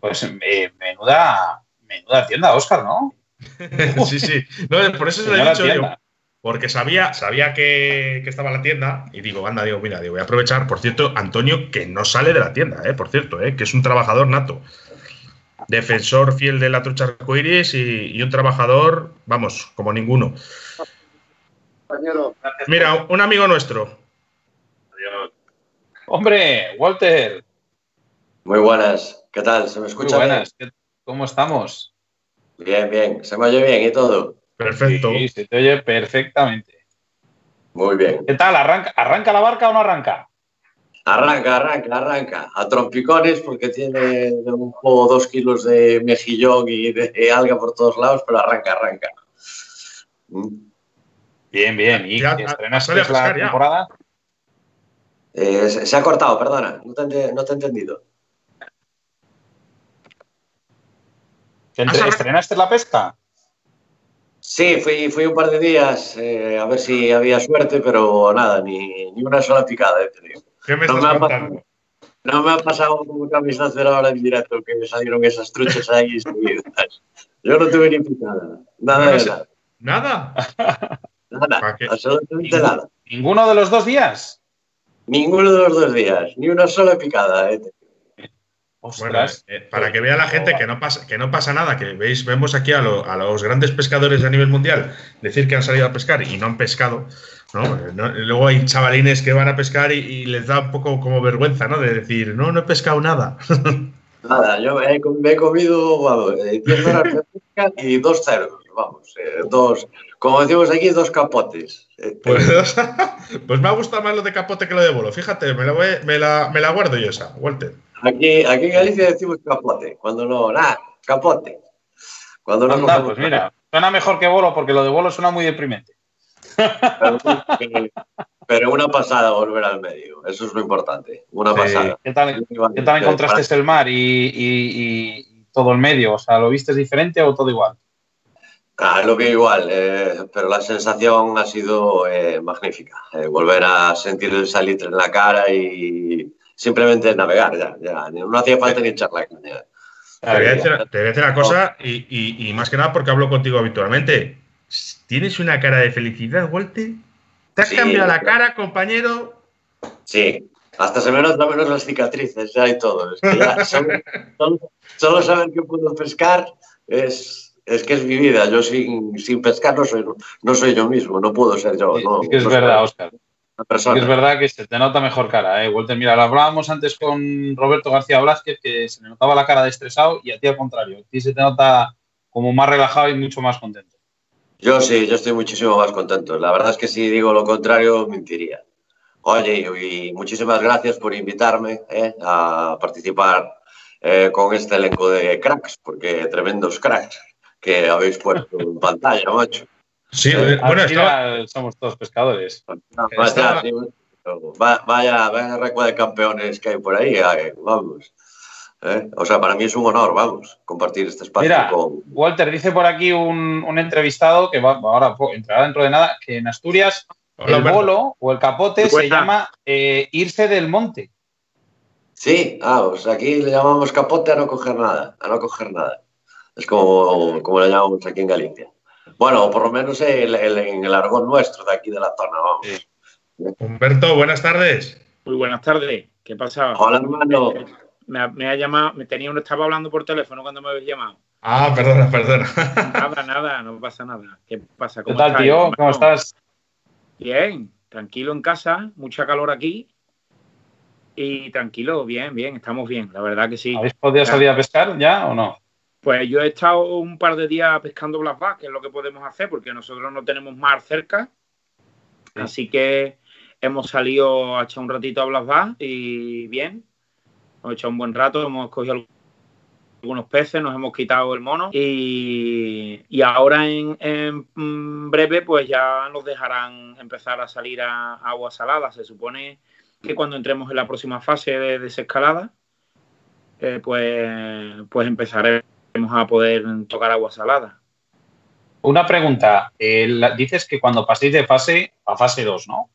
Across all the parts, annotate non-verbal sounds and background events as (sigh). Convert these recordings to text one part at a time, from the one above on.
Pues eh, menuda, menuda tienda, Oscar, ¿no? (laughs) sí, sí. No, por eso se lo he dicho yo. Porque sabía, sabía que, estaba la tienda y digo, anda, digo, mira, digo, voy a aprovechar. Por cierto, Antonio, que no sale de la tienda, eh, por cierto, eh, que es un trabajador nato. Defensor fiel de la trucha arcoiris y, y un trabajador, vamos, como ninguno. Mira, un amigo nuestro. Hombre, Walter. Muy buenas. ¿Qué tal? ¿Se me escucha? Muy buenas. ¿Cómo estamos? Bien, bien. ¿Se me oye bien y todo? Perfecto. Sí, se te oye perfectamente. Muy bien. ¿Qué tal? ¿Arranca, ¿Arranca la barca o no arranca? Arranca, arranca, arranca. A trompicones porque tiene un poco dos kilos de mejillón y de alga por todos lados, pero arranca, arranca. Bien, bien. ¿Y ya, estrenaste la temporada? Eh, se, ha cortado, perdona. No te, no te he entendido. ¿Estrenaste la pesca? Sí, fui, fui un par de días eh, a ver si había suerte, pero nada, ni, ni una sola picada he tenido. ¿Qué me no, estás me contando? no me ha pasado como que a mis ahora en directo que me salieron esas truchas ahí seguidas. Yo no tuve ni picada. Nada de nada. ¿Nada? Nada, absolutamente nada. ¿Ninguno de los dos días? Ninguno de los dos días, ni una sola picada. Eh. Bueno, eh, para que vea la gente que no pasa, que no pasa nada, que veis, vemos aquí a, los grandes pescadores a nivel mundial decir que han salido a pescar y no han pescado. luego hay chavalines que van a pescar y, les da un poco como vergüenza, ¿no? De decir, no, no he pescado nada. (laughs) Nada, yo me he comido 10 horas de pesca y dos cerdos, vamos, eh, dos, como decimos aquí, dos capotes. Pues, (laughs) pues, me ha gustado más lo de capote que lo de bolo. Fíjate, me la, me la, me la guardo yo esa, Walter. Aquí, aquí en Galicia decimos capote, cuando no, nada, capote. Cuando no Anda, pues mira, suena mejor que bolo porque lo de bolo suena muy deprimente. Pero, una pasada volver al medio, eso es lo importante, una pasada. ¿Qué tal, ¿qué tal encontraste el mar y, y, todo el medio? O sea, ¿lo viste diferente o todo igual? Ah, lo vi igual, eh, pero la sensación ha sido eh, magnífica. Eh, volver a sentir el salitre en la cara y simplemente navegar ya. ya. No hacía falta ni echar la caña. Te voy, a decir, una cosa, y, más que nada porque hablo contigo habitualmente. ¿Tienes una cara de felicidad, Walter? ¿Te has cambiado la cara, compañero? Sí, hasta se me nota menos las cicatrices, ya y todo. solo, saber que puedo pescar es, es que es mi vida. Yo sin, sin pescar no soy, no soy yo mismo, no puedo ser yo. es verdad, Oscar es verdad que se te nota mejor cara, ¿eh? Walter, mira, lo hablábamos antes con Roberto García Blázquez, que se le notaba la cara de estresado y a ti al contrario. A ti se te nota como más relajado y mucho más contento. Yo sí, yo estoy muchísimo más contento. La verdad es que si digo lo contrario, mentiría. Oye, y muchísimas gracias por invitarme ¿eh? a participar eh, con este elenco de cracks, porque tremendos cracks que habéis puesto en pantalla, macho. Sí, eh, bueno, somos todos pescadores. vaya, vaya, vaya de campeones que hay por ahí, eh, vamos. Eh, o sea, para mí es un honor, vamos, compartir este espacio Mira, Walter, dice por aquí un, entrevistado que va, ahora entrará dentro de nada, que en Asturias el bolo o el capote se llama irse del monte. Sí, ah, pues aquí le llamamos capote a no coger nada, a no coger nada. Es como, como le llamamos aquí en Galicia. Bueno, por lo menos en el argón nuestro de aquí de la zona, vamos. Humberto, buenas tardes. Muy buenas tardes. ¿Qué pasa? Hola, hermano. Me, ha llamado, me tenía uno, estaba hablando por teléfono cuando me habéis llamado. Ah, perdona, perdona. Nada, nada, no pasa nada. ¿Qué pasa? ¿Cómo ¿Qué tal, tío? ¿Cómo estás? Bien, tranquilo en casa, mucha calor aquí. Y tranquilo, bien, bien, estamos bien, la verdad que sí. ¿Habéis podido salir a pescar ya o no? Pues yo he estado un par de días pescando Bass, que es lo que podemos hacer, porque nosotros no tenemos mar cerca. Así que hemos salido a echar un ratito a Bass y bien. Hemos echado un buen rato, hemos cogido algunos peces, nos hemos quitado el mono y, ahora en, breve pues ya nos dejarán empezar a salir a, agua salada. Se supone que cuando entremos en la próxima fase de desescalada, eh, pues, pues empezaremos a poder tocar agua salada. Una pregunta. dices que cuando paséis de fase a fase 2, ¿no?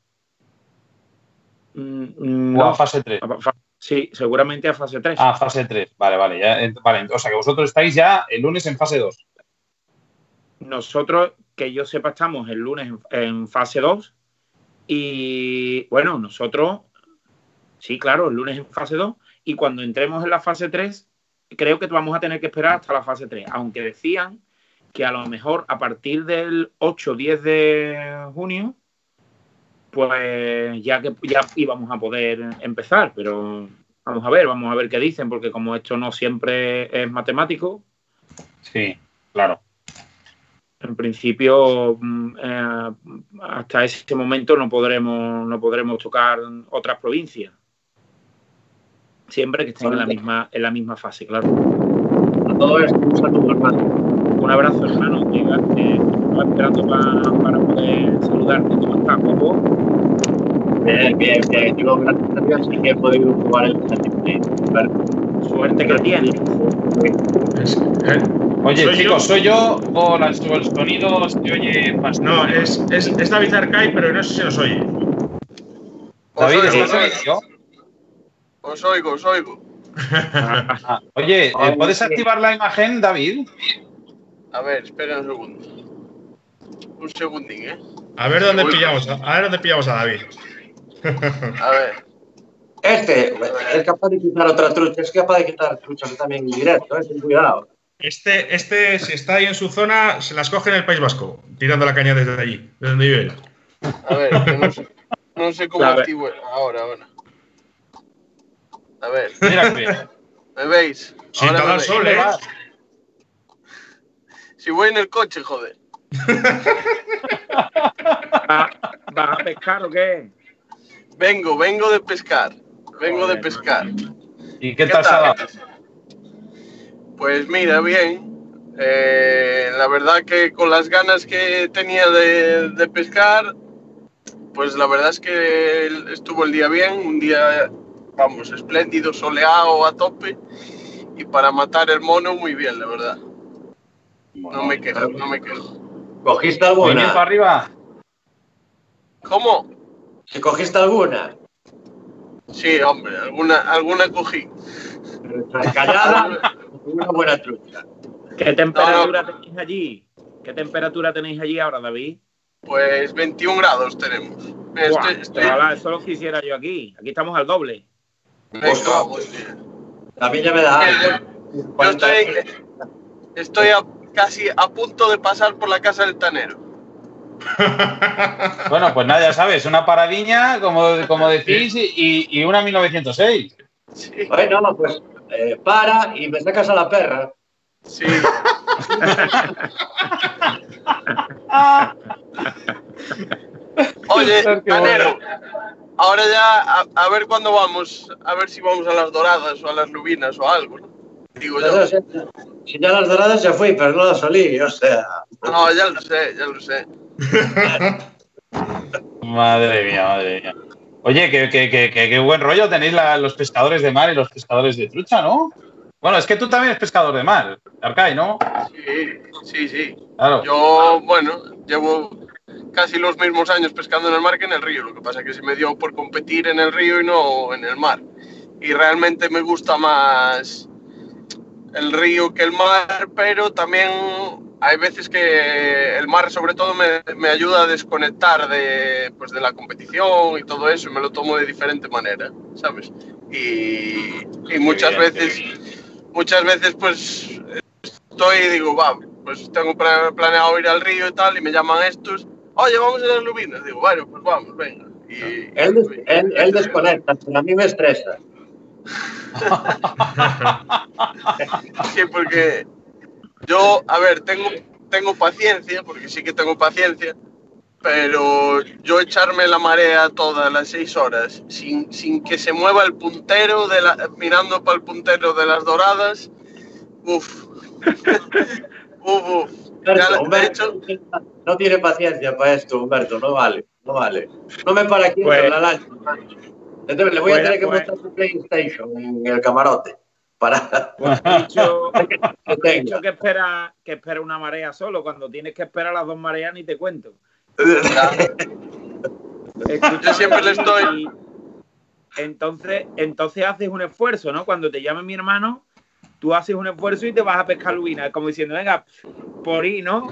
Mm, no, a fase 3. Sí, seguramente a fase 3. Ah, fase 3. Vale, vale, ya, vale. O sea que vosotros estáis ya el lunes en fase 2. Nosotros, que yo sepa, estamos el lunes en, fase 2. Y bueno, nosotros, sí, claro, el lunes en fase 2. Y cuando entremos en la fase 3, creo que vamos a tener que esperar hasta la fase 3. Aunque decían que a lo mejor a partir del 8 o 10 de junio pues ya que ya íbamos a poder empezar, pero vamos a ver, vamos a ver qué dicen, porque como esto no siempre es matemático. Sí, claro. En principio, mm, eh, hasta ese momento no podremos, no podremos tocar otras provincias. Siempre que estén en la misma, en la misma fase, claro. A todo esto, un saludo, hermano. Un abrazo, hermano. Que, estaba esperando para, poder saludarte. ¿Cómo estás, Popo? Bien, bien, bien. Yo, gracias a Dios, sí que he podido jugar el Suerte que tiene. Oye, chicos, ¿soy yo o, el sonido se oye más? No, es, es, es David Arcay, pero no sé si nos oye. David, ¿estás yo? Os oigo, os oigo. (laughs) Oye, eh, ¿puedes activar la imagen, David? A ver, espera un segundo. Un segundín, ¿eh? A ver dónde pillamos, a ver dónde pillamos a David. A ver. Este es capaz de quitar otra trucha, es capaz de quitar truchas también en directo, eh, cuidado. Este, este, si está ahí en su zona, se las coge en el País Vasco, tirando la caña desde allí, desde donde vive A ver, no sé, no sé cómo activo ahora, ahora. A ver. Mira (laughs) ¿Me veis? Sin dar sol, ¿eh? Si voy en el coche, joder. (laughs) ¿Vas a pescar o qué? Vengo, vengo de pescar. Vengo de pescar. ¿Y qué, tal, Pues mira, bien. Eh, la verdad que con las ganas que tenía de, pescar, pues la verdad es que estuvo el día bien, un día, vamos, espléndido, soleado a tope, y para matar el mono muy bien, la verdad. no me quejo, no me quejo. ¿Cogiste alguna? para arriba? ¿Cómo? ¿Te cogiste alguna? Sí, hombre, alguna, alguna cogí. Callada, (laughs) una buena trucha. ¿Qué temperatura tenéis allí? ¿Qué temperatura tenéis allí ahora, David? Pues 21 grados tenemos. eso lo quisiera yo aquí. Aquí estamos al doble. Venga, A mí ya me da Yo estoy, estoy casi a punto de pasar por la casa del tanero. (laughs) bueno, pues nada, ya sabes, una paradiña, como, como decís, y, y una 1906. Sí. Bueno, pues eh, para y me sacas a la perra. Sí. (laughs) Oye, Canero, ahora ya a, ver cuándo vamos, a ver si vamos a las doradas o a las lubinas o algo. Digo yo. Si ya las doradas ya fui, pero no las salí, o sea. No, ya lo sé, ya lo sé. (laughs) madre mía, madre mía. Oye, qué, buen rollo tenéis los pescadores de mar y los pescadores de trucha, ¿no? Bueno, es que tú también eres pescador de mar, Arcay, ¿no? Sí, sí, sí. Yo, bueno, llevo casi los mismos años pescando en el mar que en el río. Lo que pasa es que se me dio por competir en el río y no en el mar. Y realmente me gusta más el río que el mar, pero también hay veces que el mar sobre todo me, ayuda a desconectar de, pues, de la competición y todo eso, y me lo tomo de diferente manera, ¿sabes? Y, muchas veces, muchas veces pues estoy y digo, va, pues tengo planeado ir al río y tal, y me llaman estos, oye, vamos a las lubinas, digo, bueno, pues vamos, venga. Y, él, él desconecta, pero a mí me estresa. (laughs) sí, porque yo, a ver, tengo, tengo paciencia, porque sí que tengo paciencia, pero yo echarme la marea todas las seis horas sin, sin que se mueva el puntero, de la, mirando para el puntero de las doradas, uff. (laughs) uf, uf. no tiene paciencia para esto, Humberto, no vale, no vale. No me para aquí pues, la lancha. Entonces le voy a tener que mostrar su PlayStation en el camarote. Para... Pues (laughs) dicho, dicho que, espera, que espera una marea solo, cuando tienes que esperar las dos mareas ni te cuento. (laughs) Yo siempre le estoy... entonces, entonces haces un esfuerzo, ¿no? Cuando te llame mi hermano, tú haces un esfuerzo y te vas a pescar lubina, como diciendo, venga, por ahí, ¿no?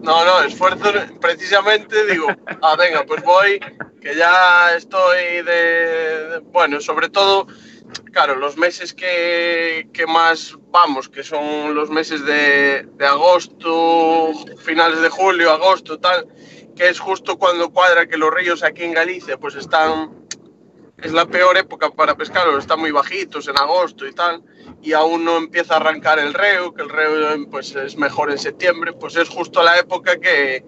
No, no, esfuerzo precisamente, digo, ah, venga, pues voy, que ya estoy de, bueno, sobre todo, claro, los meses que, más vamos, que son los meses de, de agosto, finales de julio, agosto, tal, que es justo cuando cuadra que los ríos aquí en Galicia pues están es la peor época para pescar, están muy bajitos en agosto y tal, y aún no empieza a arrancar el reo, que el reo pues, es mejor en septiembre, pues es justo la época que,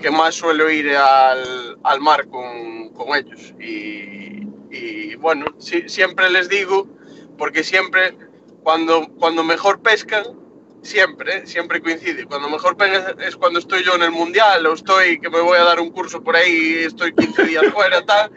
que más suelo ir al, al mar con, con, ellos. Y, bueno, siempre les digo, porque siempre cuando, cuando mejor pescan, siempre, siempre coincide. Cuando mejor pescan es cuando estoy yo en el mundial o estoy que me voy a dar un curso por ahí, estoy 15 días fuera, tal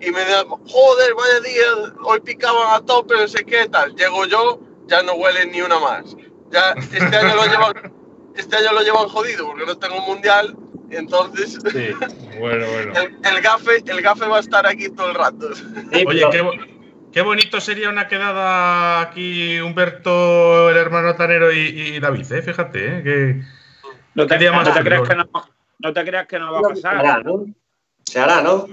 y me da, joder, vaya día, hoy picaban a tope, no sé qué tal. Llego yo, ya no huele ni una más. Ya este año lo llevan, este año lo llevan jodido porque no tengo mundial, entonces sí, bueno, bueno. El, gafe, el gafe va a estar aquí todo el rato. Oye, qué, qué, bonito sería una quedada aquí Humberto, el hermano Tanero y, David, ¿eh? fíjate, ¿eh? Que, no te, no te creas que no, no te creas que no va a pasar. Se hará, ¿no? Se hará, ¿no?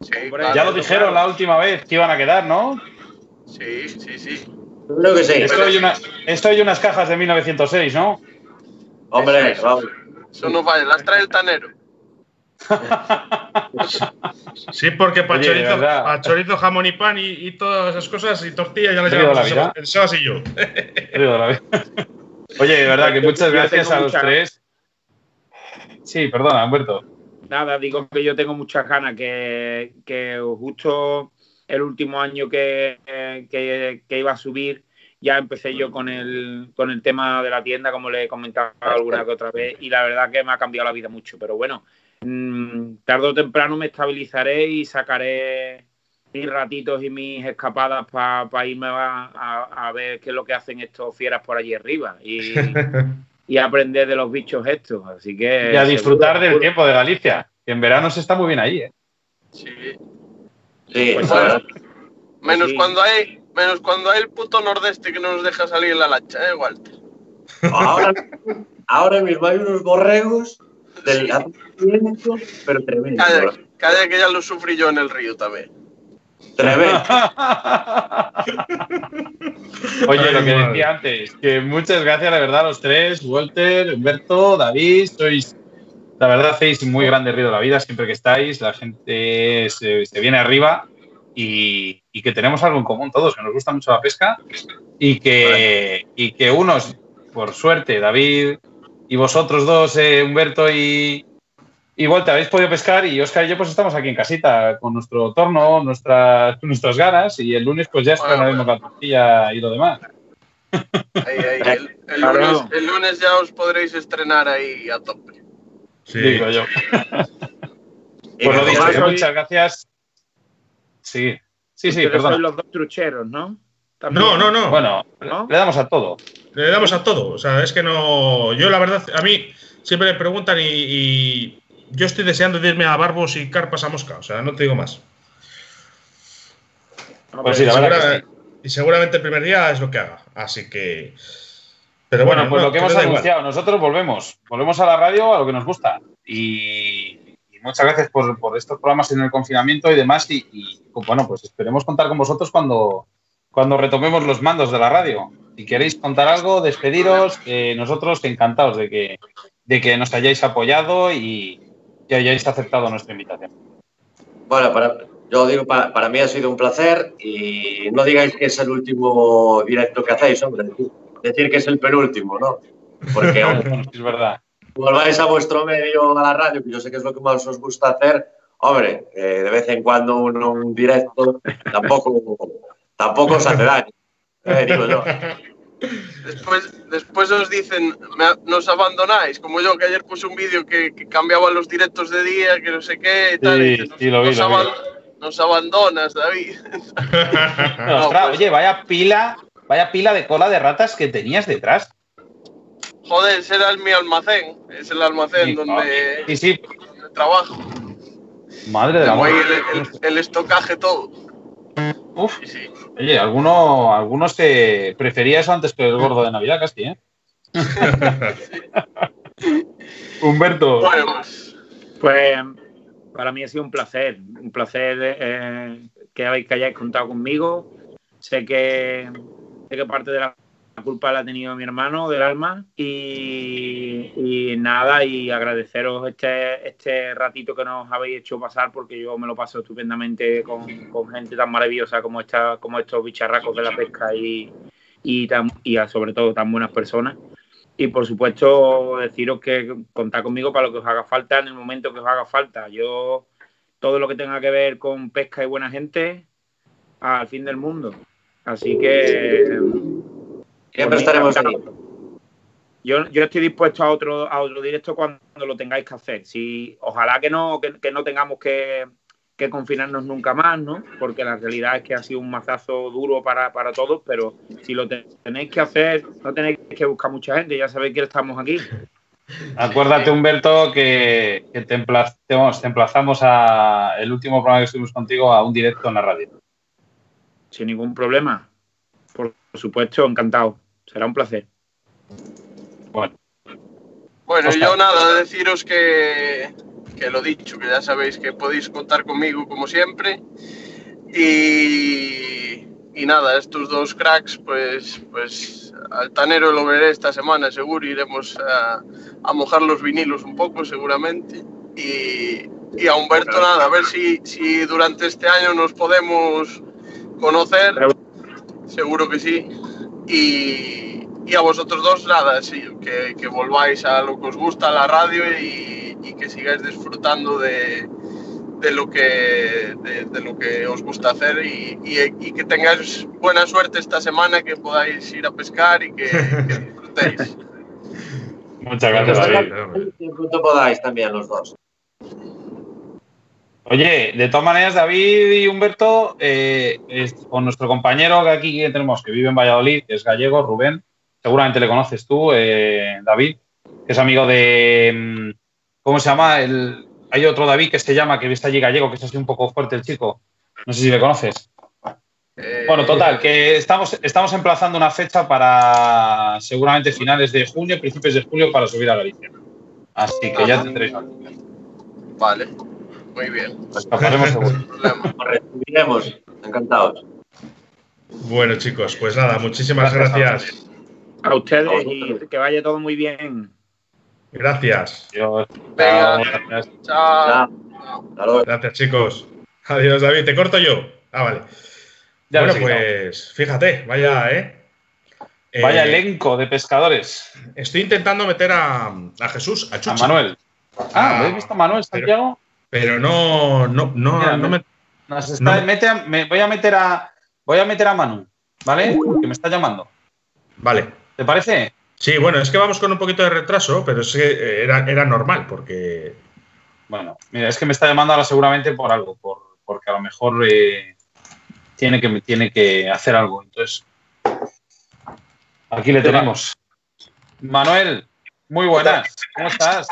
Ya lo dijeron la última vez que iban a quedar, ¿no? Sí, sí, sí. Creo que sí. Esto y, unas cajas de 1906, ¿no? Hombre, vamos. Eso no vale, las trae el tanero. (laughs) sí, porque para chorizo, chorizo, jamón y pan y, todas esas cosas y tortillas ya les llevamos el Sebas y yo. (laughs) Oye, de verdad que muchas gracias a los tres. Sí, perdona, Humberto nada, digo que yo tengo muchas ganas, que, justo el último año que, iba a subir, ya empecé yo con el, con el tema de la tienda, como le he comentado alguna que otra vez, y la verdad que me ha cambiado la vida mucho. Pero bueno, mm, tarde o temprano me estabilizaré y sacaré mis ratitos y mis escapadas para irme a, ver qué es lo que hacen estos fieras por allí arriba. Y, (laughs) y aprender de los bichos estos. Así que. Y a disfrutar del tiempo de Galicia, que en verano se está muy bien ahí, ¿eh? Sí. Sí, pues menos cuando hay. Menos cuando hay el puto nordeste que no nos deja salir en la lancha, ¿eh, Walter? Ahora, ahora mismo hay unos borregos del pero tremendo. Cada, que ya lo sufrí yo en el río también. Tremendo. (laughs) Oye, lo que decía antes, que muchas gracias, la verdad, a los tres, Walter, Humberto, David, sois, la verdad, hacéis muy grande ruido la vida siempre que estáis, la gente se, viene arriba y, que tenemos algo en común todos, que nos gusta mucho la pesca y que, y que unos, por suerte, David y vosotros dos, eh, Humberto y, Igual te habéis podido pescar y Oscar y yo pues estamos aquí en casita con nuestro torno, nuestras, nuestras ganas y el lunes pues ya estrenaremos la tortilla y lo demás. (laughs) El, lunes, ya os podréis estrenar ahí a tope. Sí. Digo yo. pues lo dicho, muchas gracias. Sí, sí, sí, perdón. los dos trucheros, ¿no? No, no, no. Bueno, le damos a todo. Le damos a todo. O sea, es que no. Yo, la verdad, a mí siempre me preguntan y yo estoy deseando irme a Barbos y Carpas a Mosca, o sea, no te digo más. Pues sí, y seguramente el primer día es lo que haga, así que. Pero bueno, pues lo que hemos anunciado, nosotros volvemos, volvemos a la radio a lo que nos gusta. Y, muchas gracias por, estos programas en el confinamiento y demás. Y, bueno, pues esperemos contar con vosotros cuando, cuando retomemos los mandos de la radio. Si queréis contar algo, despediros, nosotros encantados de que, de que nos hayáis apoyado y, que hayáis aceptado nuestra invitación. Bueno, para, yo digo, para, mí ha sido un placer y no digáis que es el último directo que hacéis, hombre. Decir que es el penúltimo, ¿no? Porque (laughs) es verdad. Volváis a vuestro medio, a la radio, que yo sé que es lo que más os gusta hacer. Hombre, eh, de vez en cuando un directo tampoco, tampoco os hace daño. Eh, digo yo. Después, después os dicen, nos abandonáis, como yo que ayer puse un vídeo que, cambiaba los directos de día, que no sé qué, y tal, nos, abandonas, David. (laughs) Pues oye, vaya pila, vaya pila de cola de ratas que tenías detrás. Joder, ese era mi almacén, es el almacén donde, trabajo. Madre de la el, el, estocaje todo. Uf, oye, alguno, algunos te prefería eso antes que el gordo de Navidad, casi, ¿eh? (laughs) Humberto. Pues, pues, para mí ha sido un placer, un placer eh, que, hayáis contado conmigo. Sé que, sé que parte de la culpa la ha tenido mi hermano del alma y, nada, y agradeceros este, este ratito que nos habéis hecho pasar porque yo me lo paso estupendamente con, gente tan maravillosa como, esta, como estos bicharracos de la pesca y, y, y sobre todo tan buenas personas. Y por supuesto deciros que contad conmigo para lo que os haga falta en el momento que os haga falta. Yo todo lo que tenga que ver con pesca y buena gente al fin del mundo. Así que Siempre estaremos ahí. Yo, yo, estoy dispuesto a otro, a otro directo cuando lo tengáis que hacer. Si, ojalá que no, que, no tengamos que, confinarnos nunca más, ¿no? Porque la realidad es que ha sido un mazazo duro para, todos, pero si lo tenéis que hacer, no tenéis que buscar mucha gente, ya sabéis que estamos aquí. (laughs) Acuérdate, Humberto, que, te, emplazamos a el último programa que estuvimos contigo a un directo en la radio. Sin ningún problema. Por supuesto, encantado. Será un placer. Bueno. Bueno, yo nada, deciros que, que lo dicho, que ya sabéis que podéis contar conmigo como siempre. Y, y nada, estos dos cracks, pues, pues Altanero lo veré esta semana, seguro. Iremos a, a mojar los vinilos un poco, seguramente. Y, y a Humberto, nada, a ver si, si durante este año nos podemos conocer. Seguro que sí. Y, y a vosotros dos, nada, sí, que, que, volváis a lo que os gusta, la radio y, y que sigáis disfrutando de, de lo que, de, de, lo que os gusta hacer y, y, que tengáis buena suerte esta semana, que podáis ir a pescar y que, que (laughs) disfrutéis. Muchas gracias, David. punto podáis también los dos. Oye, de todas maneras, David y Humberto, eh, con nuestro compañero que aquí tenemos, que vive en Valladolid, que es gallego, Rubén, seguramente le conoces tú, eh, David, que es amigo de. Mm, ¿Cómo se llama? El, hay otro David que se llama, que está allí gallego, que es así un poco fuerte el chico. No sé si le conoces. Eh, bueno, total, que estamos, estamos emplazando una fecha para seguramente finales de junio, principios de julio, para subir a Galicia. Así que ya tendréis. Vale. Muy bien. Pasaremos (laughs) seguro. recibiremos. Encantados. Bueno, chicos, pues nada, muchísimas gracias. A ustedes y que vaya todo muy bien. Gracias. Adiós. Gracias. Chao. Gracias, chicos. Adiós, David. ¿Te corto yo? Ah, vale. bueno, pues fíjate, vaya, ¿eh? Vaya eh, elenco de pescadores. Estoy intentando meter a, Jesús, a A Manuel. Ah, ¿lo he visto a Manuel Santiago? Pero no, no, no, no me, me, voy a meter a voy a meter a Manu, ¿vale? Que me está llamando. Vale. ¿Te parece? Sí, bueno, es que vamos con un poquito de retraso, pero es que era, era normal, porque. Bueno, mira, es que me está llamando ahora seguramente por algo, por, porque a lo mejor eh, tiene, que, tiene que hacer algo. Entonces, aquí le tenemos. Manuel, muy buenas. ¿Cómo estás?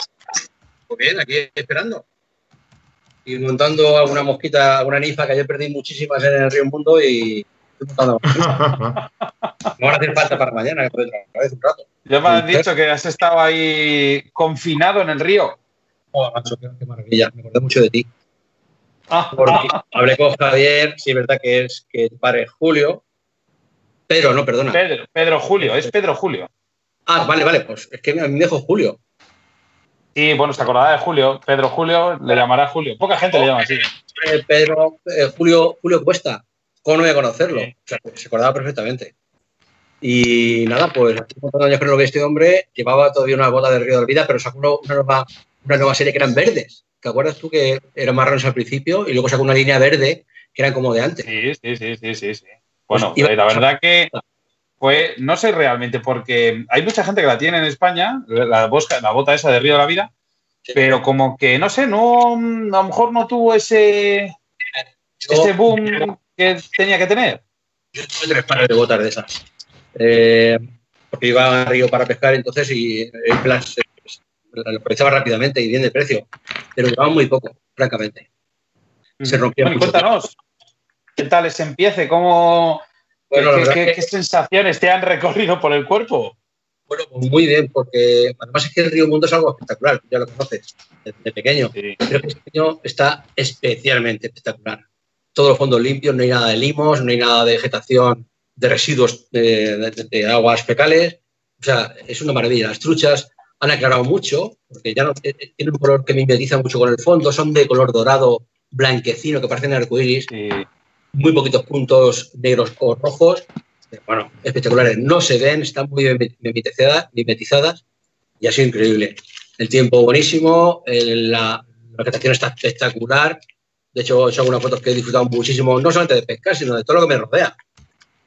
Muy bien, aquí esperando y montando alguna mosquita, alguna nifa, que ayer perdí muchísimas en el Río Mundo y estoy montando. no van a hacer falta para mañana, que otra vez un rato. Ya me has dicho que has estado ahí confinado en el río. Oh, macho, qué maravilla, me acordé mucho de ti. Ah. Porque hablé con Javier, sí, es verdad que es que el padre Julio, pero no, perdona. Pedro, Pedro Julio, es Pedro Julio. Ah, vale, vale, pues es que a mí me dejo Julio. Sí, bueno, se acordará de Julio. Pedro Julio le llamará Julio. Poca gente le llama así. Eh, Pedro, eh, Julio, Julio Cuesta. ¿Cómo no voy a conocerlo? O sea, se acordaba perfectamente. Y nada, pues hace de años que no lo este hombre. Llevaba todavía una bota de Río de Olvida, pero sacó una nueva, una nueva serie que eran verdes. ¿Te acuerdas tú que eran marrones al principio y luego sacó una línea verde que eran como de antes? Sí, sí, sí, sí, sí. sí. Bueno, pues la verdad que pues no sé realmente, porque hay mucha gente que la tiene en España, la, la bota esa de Río de la Vida, pero como que, no sé, no, a lo mejor no tuvo ese, ese boom que tenía que tener. Yo tuve tres pares de botas de esas. Eh, porque iba a Río para pescar entonces y el plan se, lo aprovechaba rápidamente y bien de precio, pero llevaba muy poco, francamente. Se rompió. cuéntanos, ¿Qué tal ese empiece? ¿Cómo, ¿qué, sensaciones te han recorrido por el cuerpo? Bueno, pues muy bien, porque además es que el Río Mundo es algo espectacular, ya lo conoces, de, pequeño. Pero este año está especialmente espectacular. Todos los fondos limpios, no hay nada de limos, no hay nada de vegetación de residuos de, aguas fecales. O sea, es una maravilla. Las truchas han aclarado mucho, porque ya no, eh, eh, tienen un color que mimetiza mucho con el fondo, son de color dorado, blanquecino, que parecen arcoíris. Muy poquitos puntos negros o rojos bueno, espectaculares. No se ven, están muy mimetizadas, y ha sido increíble. El tiempo buenísimo, la, vegetación está espectacular. De hecho, son unas fotos que he disfrutado muchísimo, no solamente de pescar, sino de todo lo que me rodea.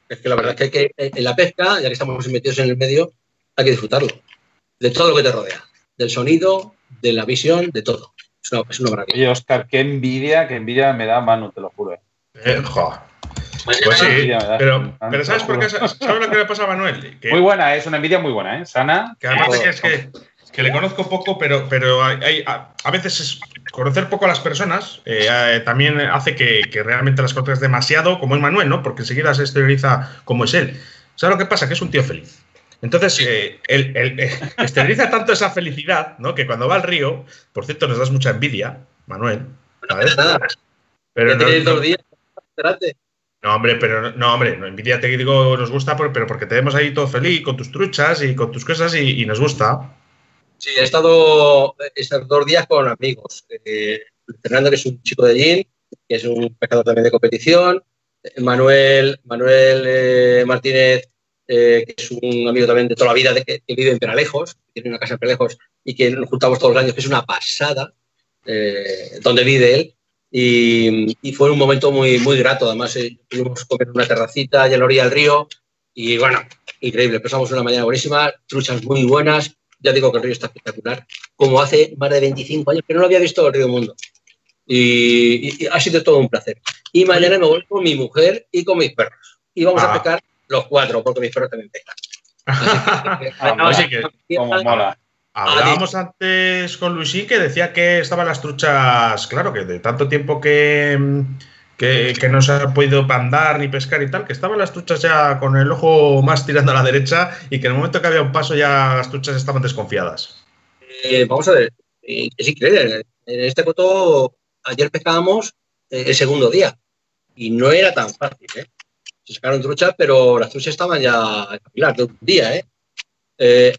Es que la verdad es que, en la pesca, ya que estamos metidos en el medio, hay que disfrutarlo. De todo lo que te rodea. Del sonido, de la visión, de todo. Es una, es maravilla. Oye, Oscar, qué envidia, qué envidia me da Manu, te lo juro. Eh, pues sí, pero, pero ¿sabes por qué? ¿Sabes lo que le pasa a Manuel? muy buena, es una envidia muy buena, ¿eh? Sana. Que además es que, que, le conozco poco, pero, pero hay, a, veces conocer poco a las personas eh, también hace que, que, realmente las conozcas demasiado, como es Manuel, ¿no? Porque enseguida se exterioriza como es él. ¿Sabes lo que pasa? Que es un tío feliz. Entonces, eh, él, eh, exterioriza tanto esa felicidad, ¿no? Que cuando va al río, por cierto, nos das mucha envidia, Manuel. ¿sabes? Pero no, dos días, no, hombre, pero no, hombre, no envidia te digo nos gusta, pero porque te vemos ahí todo feliz con tus truchas y con tus cosas y, nos gusta. Sí, he estado estos dos días con amigos. Eh, Fernando, que es un chico de Gin, que es un pescador también de competición. Manuel, Manuel eh, Martínez, eh, que es un amigo también de toda la vida, de que, vive en Peralejos, tiene una casa en Peralejos y que nos juntamos todos los años, que es una pasada, donde vive él. Y, fue un momento muy, muy grato. Además, eh, pudimos comer en una terracita allá en la orilla del río y bueno, increíble. Pasamos una mañana buenísima, truchas muy buenas. Ya digo que el río está espectacular. Como hace más de 25 años que no lo había visto el río Mundo. Y, ha sido todo un placer. Y mañana me voy con mi mujer y con mis perros. Y vamos a ah. pescar los cuatro, porque mis perros también pescan. (laughs) Así que, como mola. Hablábamos antes con Luisí que decía que estaban las truchas, claro, que de tanto tiempo que, que, no se ha podido andar ni pescar y tal, que estaban las truchas ya con el ojo más tirando a la derecha y que en el momento que había un paso ya las truchas estaban desconfiadas. Eh, vamos a ver, eh, es increíble. En este coto ayer pescábamos eh, el segundo día y no era tan fácil. ¿eh? Se sacaron truchas, pero las truchas estaban ya capilar de un día. ¿eh?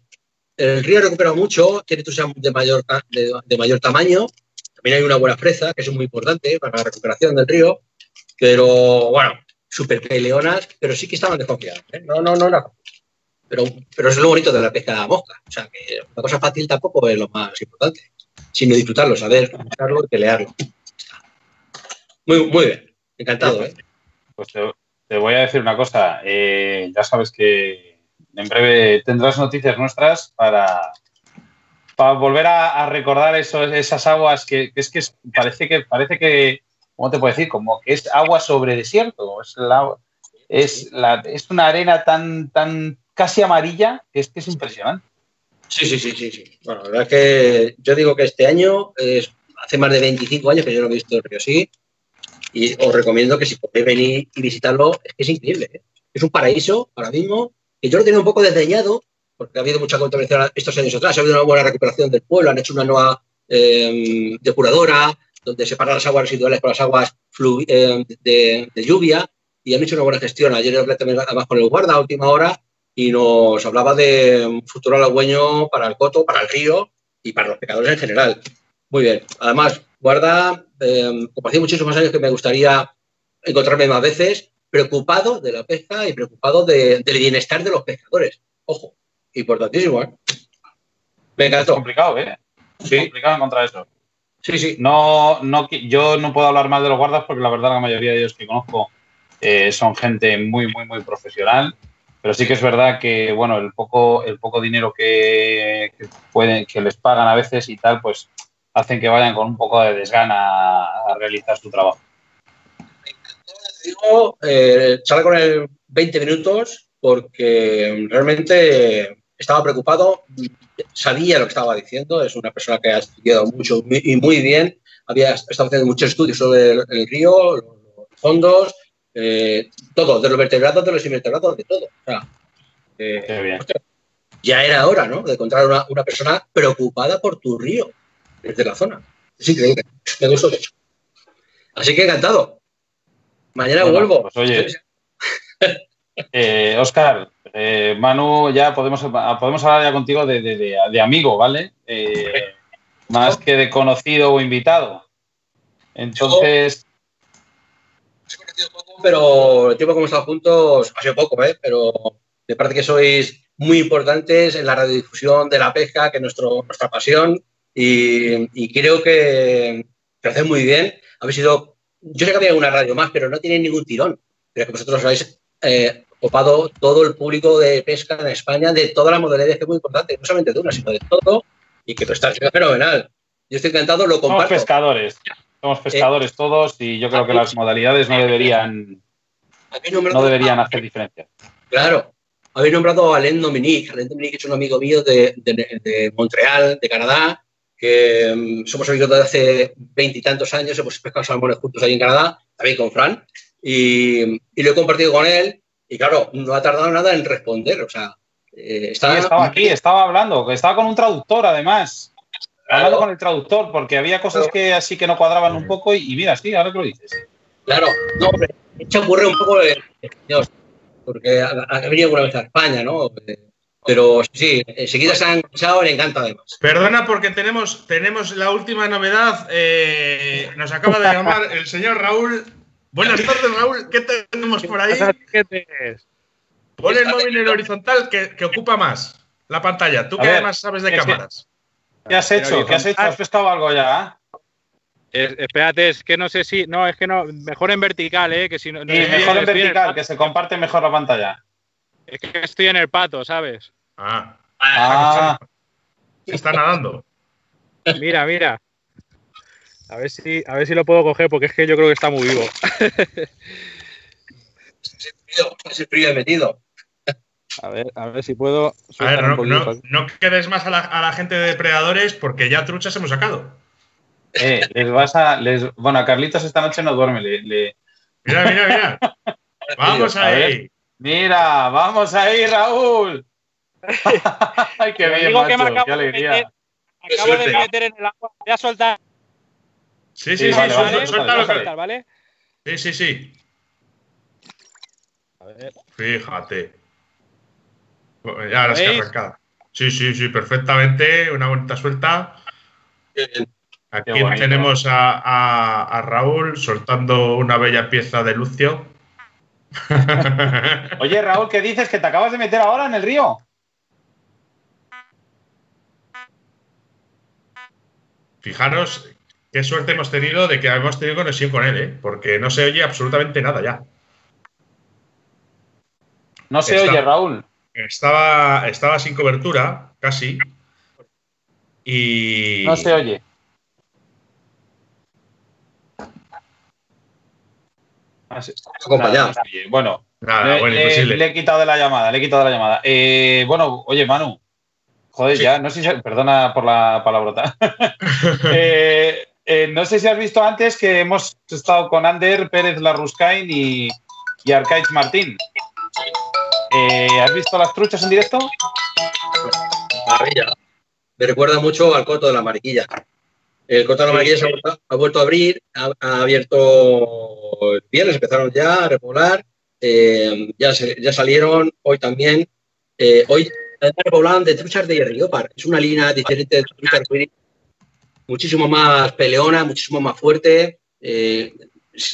El río ha recuperado mucho, tiene truchas de mayor, de, mayor tamaño. También hay una buena fresa, que es muy importante para la recuperación del río. Pero bueno, súper leonas, pero sí que estaban desconfiadas. ¿eh? No, no, no, no. Pero, pero es lo bonito de la pesca de la mosca. O sea, que una cosa fácil tampoco es lo más importante, sino disfrutarlo, saber usarlo y pelearlo. Muy, muy bien, encantado. ¿eh? Pues te, voy a decir una cosa. Eh, ya sabes que en breve tendrás noticias nuestras para, para volver a, recordar esas aguas que, es que parece que parece que ¿cómo te puedo decir? Como que es agua sobre desierto. Es, es, la, es una arena tan, tan casi amarilla que es que es impresionante. Sí, sí, sí, sí, sí. Bueno, la verdad es que yo digo que este año, es, hace más de 25 años que yo no he visto el río así, y os recomiendo que si podéis venir y visitarlo, es que es increíble. ¿eh? Es un paraíso ahora mismo que yo lo tenía un poco desdeñado, porque ha habido mucha controversia estos años atrás, ha habido una buena recuperación del pueblo, han hecho una nueva eh, depuradora, donde separan las aguas residuales con las aguas em, de, lluvia, y han hecho una buena gestión. Ayer hablé también además con el guarda a última hora y nos hablaba de un futuro halagüeño para el coto, para el río y para los pescadores en general. Muy bien. Además, guarda, eh, como hacía años que me gustaría encontrarme más veces, preocupado de la pesca y preocupado del bienestar de los pescadores. Ojo, importantísimo, ¿eh? Me encantó. Es complicado, ¿eh? Sí. Es complicado encontrar eso. Sí, sí. No, no, yo no puedo hablar más de los guardas porque la verdad la mayoría de ellos que conozco eh, son gente muy, muy, muy profesional. Pero sí que es verdad que, bueno, el poco, el poco dinero que, pueden, que les pagan a veces y tal, pues hacen que vayan con un poco de desgana a realizar su trabajo digo, eh, con él 20 minutos porque realmente estaba preocupado, sabía lo que estaba diciendo, es una persona que ha estudiado mucho y muy bien, había estado haciendo muchos estudios sobre el, río, los fondos, Eh, todo, de los vertebrados, de los invertebrados, de todo. O sea, eh, ya era hora, ¿no? De encontrar una, una, persona preocupada por tu río desde la zona. Es increíble. Me gustó mucho. Así que encantado. Mañana vuelvo. Pues, oye, (laughs) eh, Oscar, eh, Manu, ya podemos, podemos hablar ya contigo de, de, de, amigo, ¿vale? Eh, más que de conocido o invitado. Entonces. pero el tiempo que hemos estado juntos ha sido poco, ¿eh? Pero me parece que sois muy importantes en la radiodifusión de la pesca, que es nuestro, nuestra pasión, y, creo que lo hacéis muy bien. Habéis sido. Yo sé que había una radio más, pero no tiene ningún tirón. Pero que vosotros habéis eh, ocupado todo el público de pesca en España, de todas las modalidades, que es muy importante, no solamente de una, sino de todo, y que lo está fenomenal. Yo estoy encantado, lo comparto. Somos pescadores, somos eh, pescadores todos, y yo creo que las modalidades no deberían, no deberían hacer diferencia. Claro. Habéis nombrado a Alain Dominique. Alain Dominique es un amigo mío de, de, Montreal, de Canadá, que mm, somos amigos desde hace veintitantos años, hemos pescado salmones juntos ahí en Canadá, también con Fran, y, y, lo he compartido con él y claro, no ha tardado nada en responder. O sea, eh, estaba, aquí, estaba hablando, estaba con un traductor además. Hablando con el traductor, porque había cosas que así que no cuadraban un poco y, mira, sí, ahora que lo dices. Claro, no, hombre, se ocurre un poco de, Dios, porque ha, venido alguna vez a España, ¿no? Pero sí, enseguida se han enganchado, le encanta además. Perdona porque tenemos, tenemos la última novedad. Eh, nos acaba de llamar el señor Raúl Buenas tardes, Raúl. ¿Qué tenemos por ahí? Pon el móvil en horizontal que, ocupa más la pantalla. Tú que además sabes de cámaras. ¿Qué has hecho? ¿Qué has hecho? ¿Has pescado algo ya? espérate, es que no sé si. No, es que no. Mejor en vertical, ¿eh? Que si no, sí, mejor en vertical, que se comparte mejor la pantalla. Es que estoy en el pato, ¿sabes? Ah. ah. Está nadando. Mira, mira. A ver si, a ver si lo puedo coger porque es que yo creo que está muy vivo. Ese frío metido. A ver, a ver si puedo. A ver, no, quedes más a la, gente de depredadores porque ya truchas hemos sacado. Eh, les vas a. bueno, a Carlitos esta noche no duerme. Mira, mira, mira. (laughs) Vamos ahí. Mira, vamos ahí, Raúl. (laughs) (laughs) Ay, qué bien, macho, qué alegría. acabo de meter en el agua. Voy a soltar. Sí, sí, sí, suéltalo. ¿vale? Sí, sí, sí. A ver. Fíjate. Ya la has arrancada. Sí, sí, sí, perfectamente. Una bonita suelta. Aquí tenemos a, a, Raúl soltando una bella pieza de Lucio. (laughs) Oye, Raúl, ¿qué dices? ¿Que te acabas de meter ahora en el río? Fijaros Qué suerte hemos tenido de que hemos tenido conexión con él, ¿eh? porque no se oye absolutamente nada ya. No se oye, Raúl. Estaba, estaba sin cobertura, casi. Y. No se oye. Bueno, le, he quitado de la llamada, le he quitado de la llamada. Eh, bueno, oye, Manu, joder, ya, no sé si, perdona por la palabrota. (laughs) eh, eh, no sé si has visto antes que hemos estado con Ander Pérez Larruscain y, y Arcaich Martín. Eh, ¿Has visto las truchas en directo? Maravilla. Me recuerda mucho al coto de la mariquilla. El de la mariquilla se ha vuelto, a abrir, ha, abierto el viernes, empezaron ya a repoblar, eh, ya, ya salieron hoy también. hoy repoblan de truchas de Riopar. Es una línea diferente de truchas muchísimo más peleona, muchísimo más fuerte. Eh,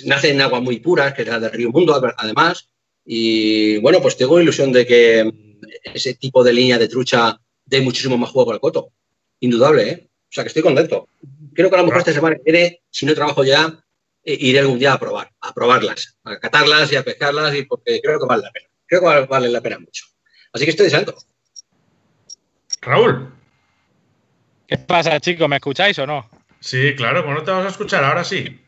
nace en agua muy pura, que es la del Río Mundo, además. Y bueno, pues tengo ilusión de que ese tipo de línea de trucha dé muchísimo más juego al coto. Indudable, ¿eh? O sea que estoy contento. Creo que a lo mejor esta semana que viene, si no trabajo ya, eh, iré algún día a probar, a probarlas, a catarlas y a pescarlas, y porque creo que vale la pena. Creo que vale la pena mucho. Así que estoy deseando. Raúl, ¿Qué pasa, chicos? ¿Me escucháis o no? Sí, claro, ¿cómo no te vas a escuchar? Ahora sí.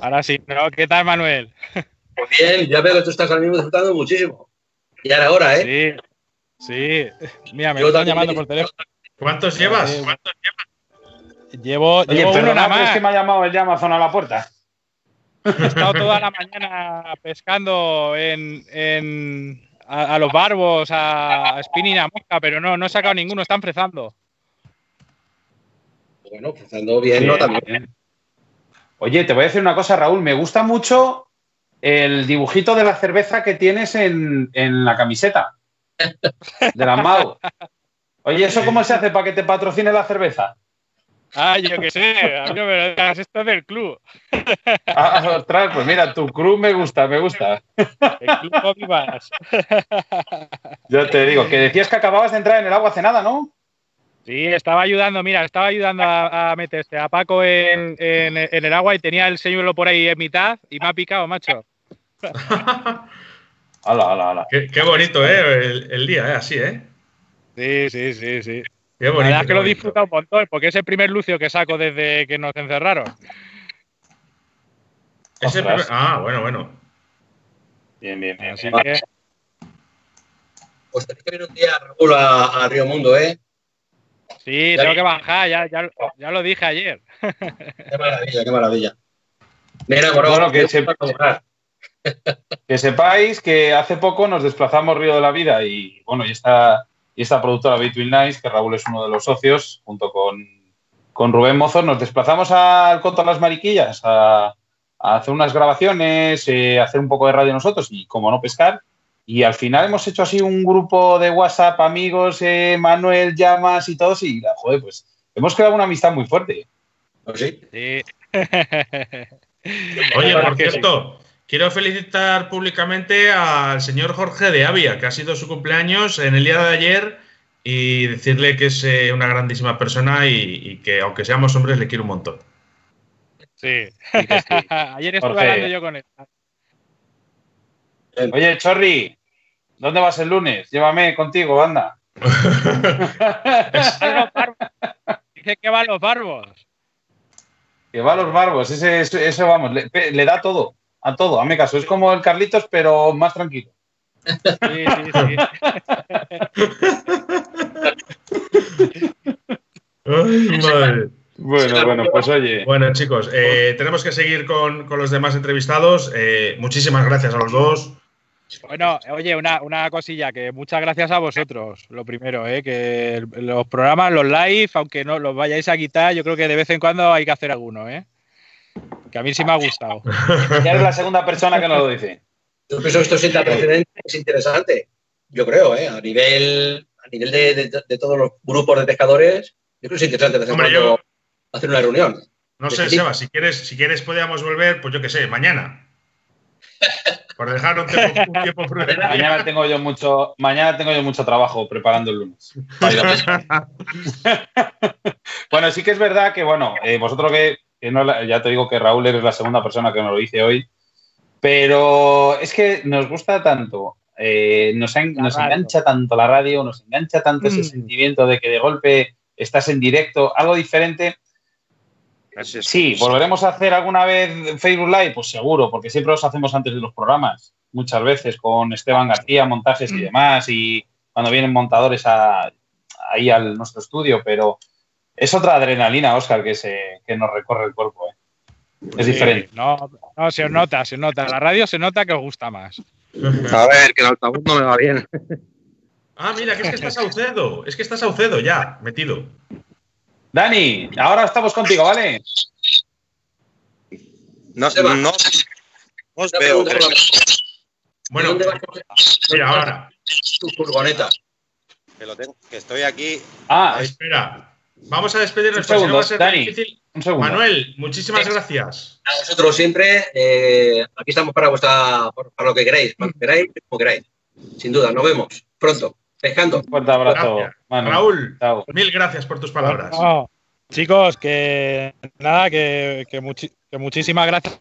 Ahora sí, ¿no? ¿Qué tal, Manuel? Pues bien, ya veo que tú estás ahora mismo disfrutando muchísimo. Y ahora, ahora, ¿eh? Sí, sí. Mira, me están llamando por teléfono. ¿Cuántos llevas? ¿Cuántos llevas? Llevo, Oye, llevo uno nada más. es que me ha llamado el Amazon a la puerta? He estado toda la (laughs) mañana pescando en, a, los barbos, a, spinning a mosca, pero no, no he sacado ninguno, están frezando. Bueno, frezando bien, ¿no? También. Oye, te voy a decir una cosa, Raúl. Me gusta mucho el dibujito de la cerveza que tienes en, la camiseta de la MAU. Oye, ¿eso cómo se hace para que te patrocine la cerveza? Ah, yo qué sé, a mí no me lo digas, esto es del club. Ah, ostras, pues mira, tu club me gusta, me gusta. El club vivas. Yo te digo, que decías que acababas de entrar en el agua hace nada, ¿no? Sí, estaba ayudando, mira, estaba ayudando a, meterse a Paco en, el agua y tenía el señuelo por ahí en mitad y me ha picado, macho. hala, hala, hala. Qué, bonito, ¿eh? El, día, ¿eh? Así, ¿eh? Sí, sí, sí, sí. Qué bonito, La verdad es que lo he disfrutado un montón, porque es el primer lucio que saco desde que nos encerraron. Ah, bueno, bueno. Bien, bien, bien. Así que... Pues tenéis que venir un día, Raúl, a, a Río Mundo, ¿eh? Sí, tengo que bajar, ya, ya, ya, lo dije ayer. Qué maravilla, qué maravilla. Mira, bueno, que, (laughs) que, sepáis que hace poco nos desplazamos Río de la Vida y bueno, y esta, y esta productora Between Nights, que Raúl es uno de los socios, junto con, con Rubén Mozo, nos desplazamos al Coto las Mariquillas a, a hacer unas grabaciones, eh, hacer un poco de radio nosotros y, como no, pescar. Y al final hemos hecho así un grupo de WhatsApp, amigos, eh, Manuel, Llamas y todos, y joder, pues hemos creado una amistad muy fuerte. ¿Oh, sí? Sí. (laughs) Oye, por cierto, quiero felicitar públicamente al señor Jorge de Avia, que ha sido su cumpleaños en el día de ayer, y decirle que es eh, una grandísima persona y, que, aunque seamos hombres, le quiero un montón. Sí. (laughs) ayer estuve hablando yo con él. Oye, Chorri, ¿Dónde vas el lunes? Llévame contigo, anda. (laughs) Dice que va a los barbos. Que va a los barbos, ese, ese, vamos, le, da todo, a todo, a mi caso. Es como el Carlitos, pero más tranquilo. Sí, sí, sí. Ay, madre. Bueno, bueno, pues oye. Bueno, chicos, eh, tenemos que seguir con, los demás entrevistados. Eh, muchísimas gracias a los dos. Bueno, oye, una, una, cosilla, que muchas gracias a vosotros, lo primero, ¿eh? que los programas, los live, aunque no los vayáis a quitar, yo creo que de vez en cuando hay que hacer alguno, ¿eh? Que a mí sí me ha gustado. (laughs) Ya eres la segunda persona que nos lo dice. Yo pienso que esto sin precedentes es interesante, yo creo, ¿eh? a nivel, a nivel de, todos los grupos de pescadores, yo creo que es interesante de cuando hacer una reunión. No sé, Seba, si quieres, si quieres podríamos volver, pues yo qué sé, mañana. Por dejar un (laughs) tiempo, mañana (laughs) tengo yo mucho, mañana tengo yo mucho trabajo preparando el lunes. bueno, sí que es verdad que, bueno, eh, vosotros que, ya te digo que Raúl eres la segunda persona que nos lo dice hoy, pero es que nos gusta tanto, eh, nos, engancha tanto la radio, nos engancha tanto ese mm. sentimiento de que de golpe estás en directo, algo diferente Sí, ¿volveremos a hacer alguna vez Facebook Live? Pues seguro, porque siempre los hacemos antes de los programas, muchas veces con Esteban García, montajes y mm. demás, y cuando vienen montadores ahí a nuestro estudio, pero es otra adrenalina, Oscar, que, se, que nos recorre el cuerpo. ¿eh? Es diferente. No, no, se nota, se nota. La radio se nota que os gusta más. A ver, que el altavoz no me va bien. Ah, mira, que es que estás Saucedo. Es que estás Saucedo ya, metido. Dani, ahora estamos contigo, ¿vale? No, no, no os veo. Bueno, mira, ahora. Tu furgoneta. Que, lo tengo, que estoy aquí. Ah, espera. Vamos a despedirnos. Un segundo, Dani, un segundo. Manuel, muchísimas gracias. A vosotros siempre. Eh, aquí estamos para vuestra, para lo que queráis, cuando queráis, como queráis. Sin duda, nos vemos pronto. Pescando. Un fuerte abrazo. Raúl, mil gracias por tus palabras. chicos, que nada, que, muchísimas gracias.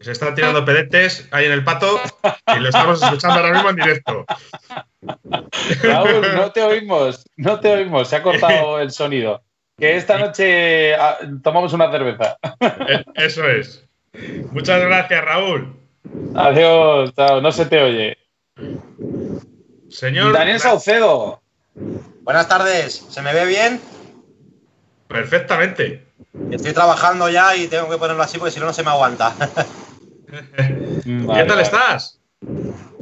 Se están tirando pedetes ahí en el pato y lo estamos escuchando ahora mismo en directo. Raúl, no te oímos, no te oímos, se ha cortado (laughs) el sonido. Que esta noche ah, tomamos una cerveza. Eh, eso es. Muchas gracias, Raúl. Adiós, chao, no se te oye. Señor. Daniel Saucedo. Buenas tardes, ¿se me ve bien? Perfectamente. Estoy trabajando ya y tengo que ponerlo así porque si no, no se me aguanta. (laughs) ¿Qué tal estás?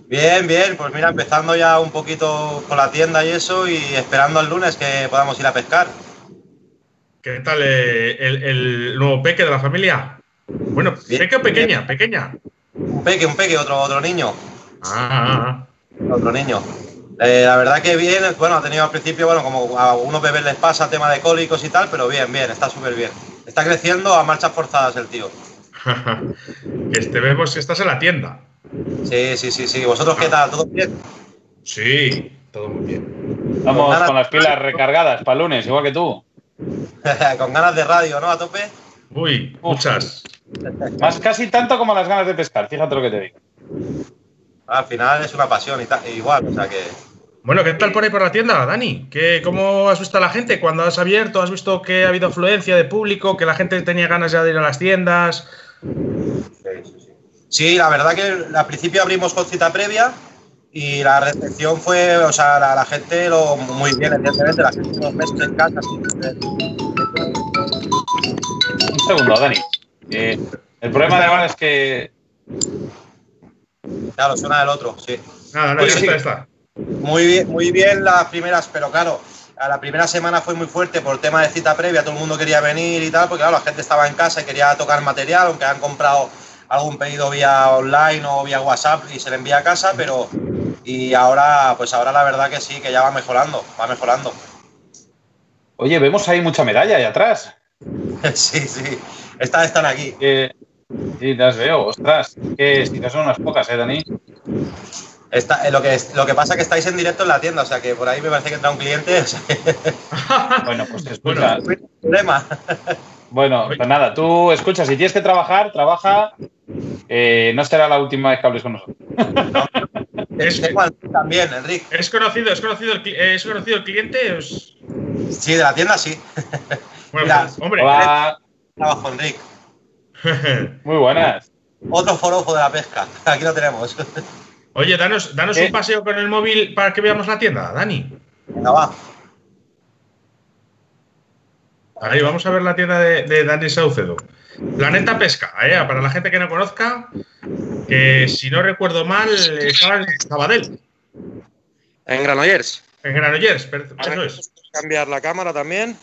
Bien, bien, pues mira, empezando ya un poquito con la tienda y eso y esperando el lunes que podamos ir a pescar. ¿Qué tal eh, el, nuevo peque de la familia? Bueno, peque o pequeña, pequeña. Un peque, un peque, otro, otro niño. Ah. Otro niño. Eh, la verdad que bien, bueno, ha tenido al principio, bueno, como a algunos bebés les pasa tema de cólicos y tal, pero bien, bien, está súper bien. Está creciendo a marchas forzadas el tío. (laughs) este vemos que estás en la tienda. Sí, sí, sí, sí. ¿Vosotros qué tal? ¿Todo bien? Sí, todo muy bien. Vamos con, las pilas recargadas para lunes, igual que tú. (laughs) con ganas de radio, ¿no? A tope. Uy, muchas. Más casi tanto como las ganas de pescar, fíjate lo que te digo. Al final es una pasión y tal, igual, o sea que. Bueno, ¿qué tal por ahí por la tienda, Dani? ¿Qué, ¿Cómo has visto a la gente cuando has abierto? ¿Has visto que ha habido afluencia de público, que la gente tenía ganas ya de ir a las tiendas? Sí, sí, sí. Sí, la verdad que al principio abrimos con cita previa y la recepción fue, o sea, la, gente lo muy bien, evidentemente, la gente nos meses en casa. Un segundo, Dani. Eh, el problema de ahora es que. Claro, suena el otro, sí. Nada, no, ya está, Muy bien, muy bien las primeras, pero claro, a la primera semana fue muy fuerte por tema de cita previa, todo el mundo quería venir y tal, porque claro, la gente estaba en casa y quería tocar material, aunque han comprado algún pedido vía online o vía WhatsApp y se le envía a casa, pero y ahora, pues ahora la verdad que sí, que ya va mejorando, va mejorando. Oye, vemos ahí mucha medalla ahí atrás. (laughs) sí, sí, estas están aquí. sí, las veo, ostras, que son unas pocas, ¿eh, Dani? Eh, lo, que, lo que pasa es que estáis en directo en la tienda, o sea que por ahí me parece que entra un cliente. (laughs) bueno, pues escucha. problema. Bueno, pues nada, tú escucha, si tienes que trabajar, trabaja. Eh, no será la última vez que hables con nosotros. es, también, Enrique. ¿Es conocido, es conocido, el, ¿Es conocido el cliente? Sí, de la tienda sí. Bueno, pues, hombre. Trabajo, Enrique. (laughs) Muy buenas. Otro forofo de la pesca. Aquí lo tenemos. Oye, danos, danos un paseo con el móvil para que veamos la tienda, Dani. Venga, va. Ahí vamos a ver la tienda de, Dani Saucedo. Planeta Pesca, ¿eh? para la gente que no conozca, que si no recuerdo mal, estaba en Sabadell. En Granollers. En Granollers, eso es. Cambiar la cámara también.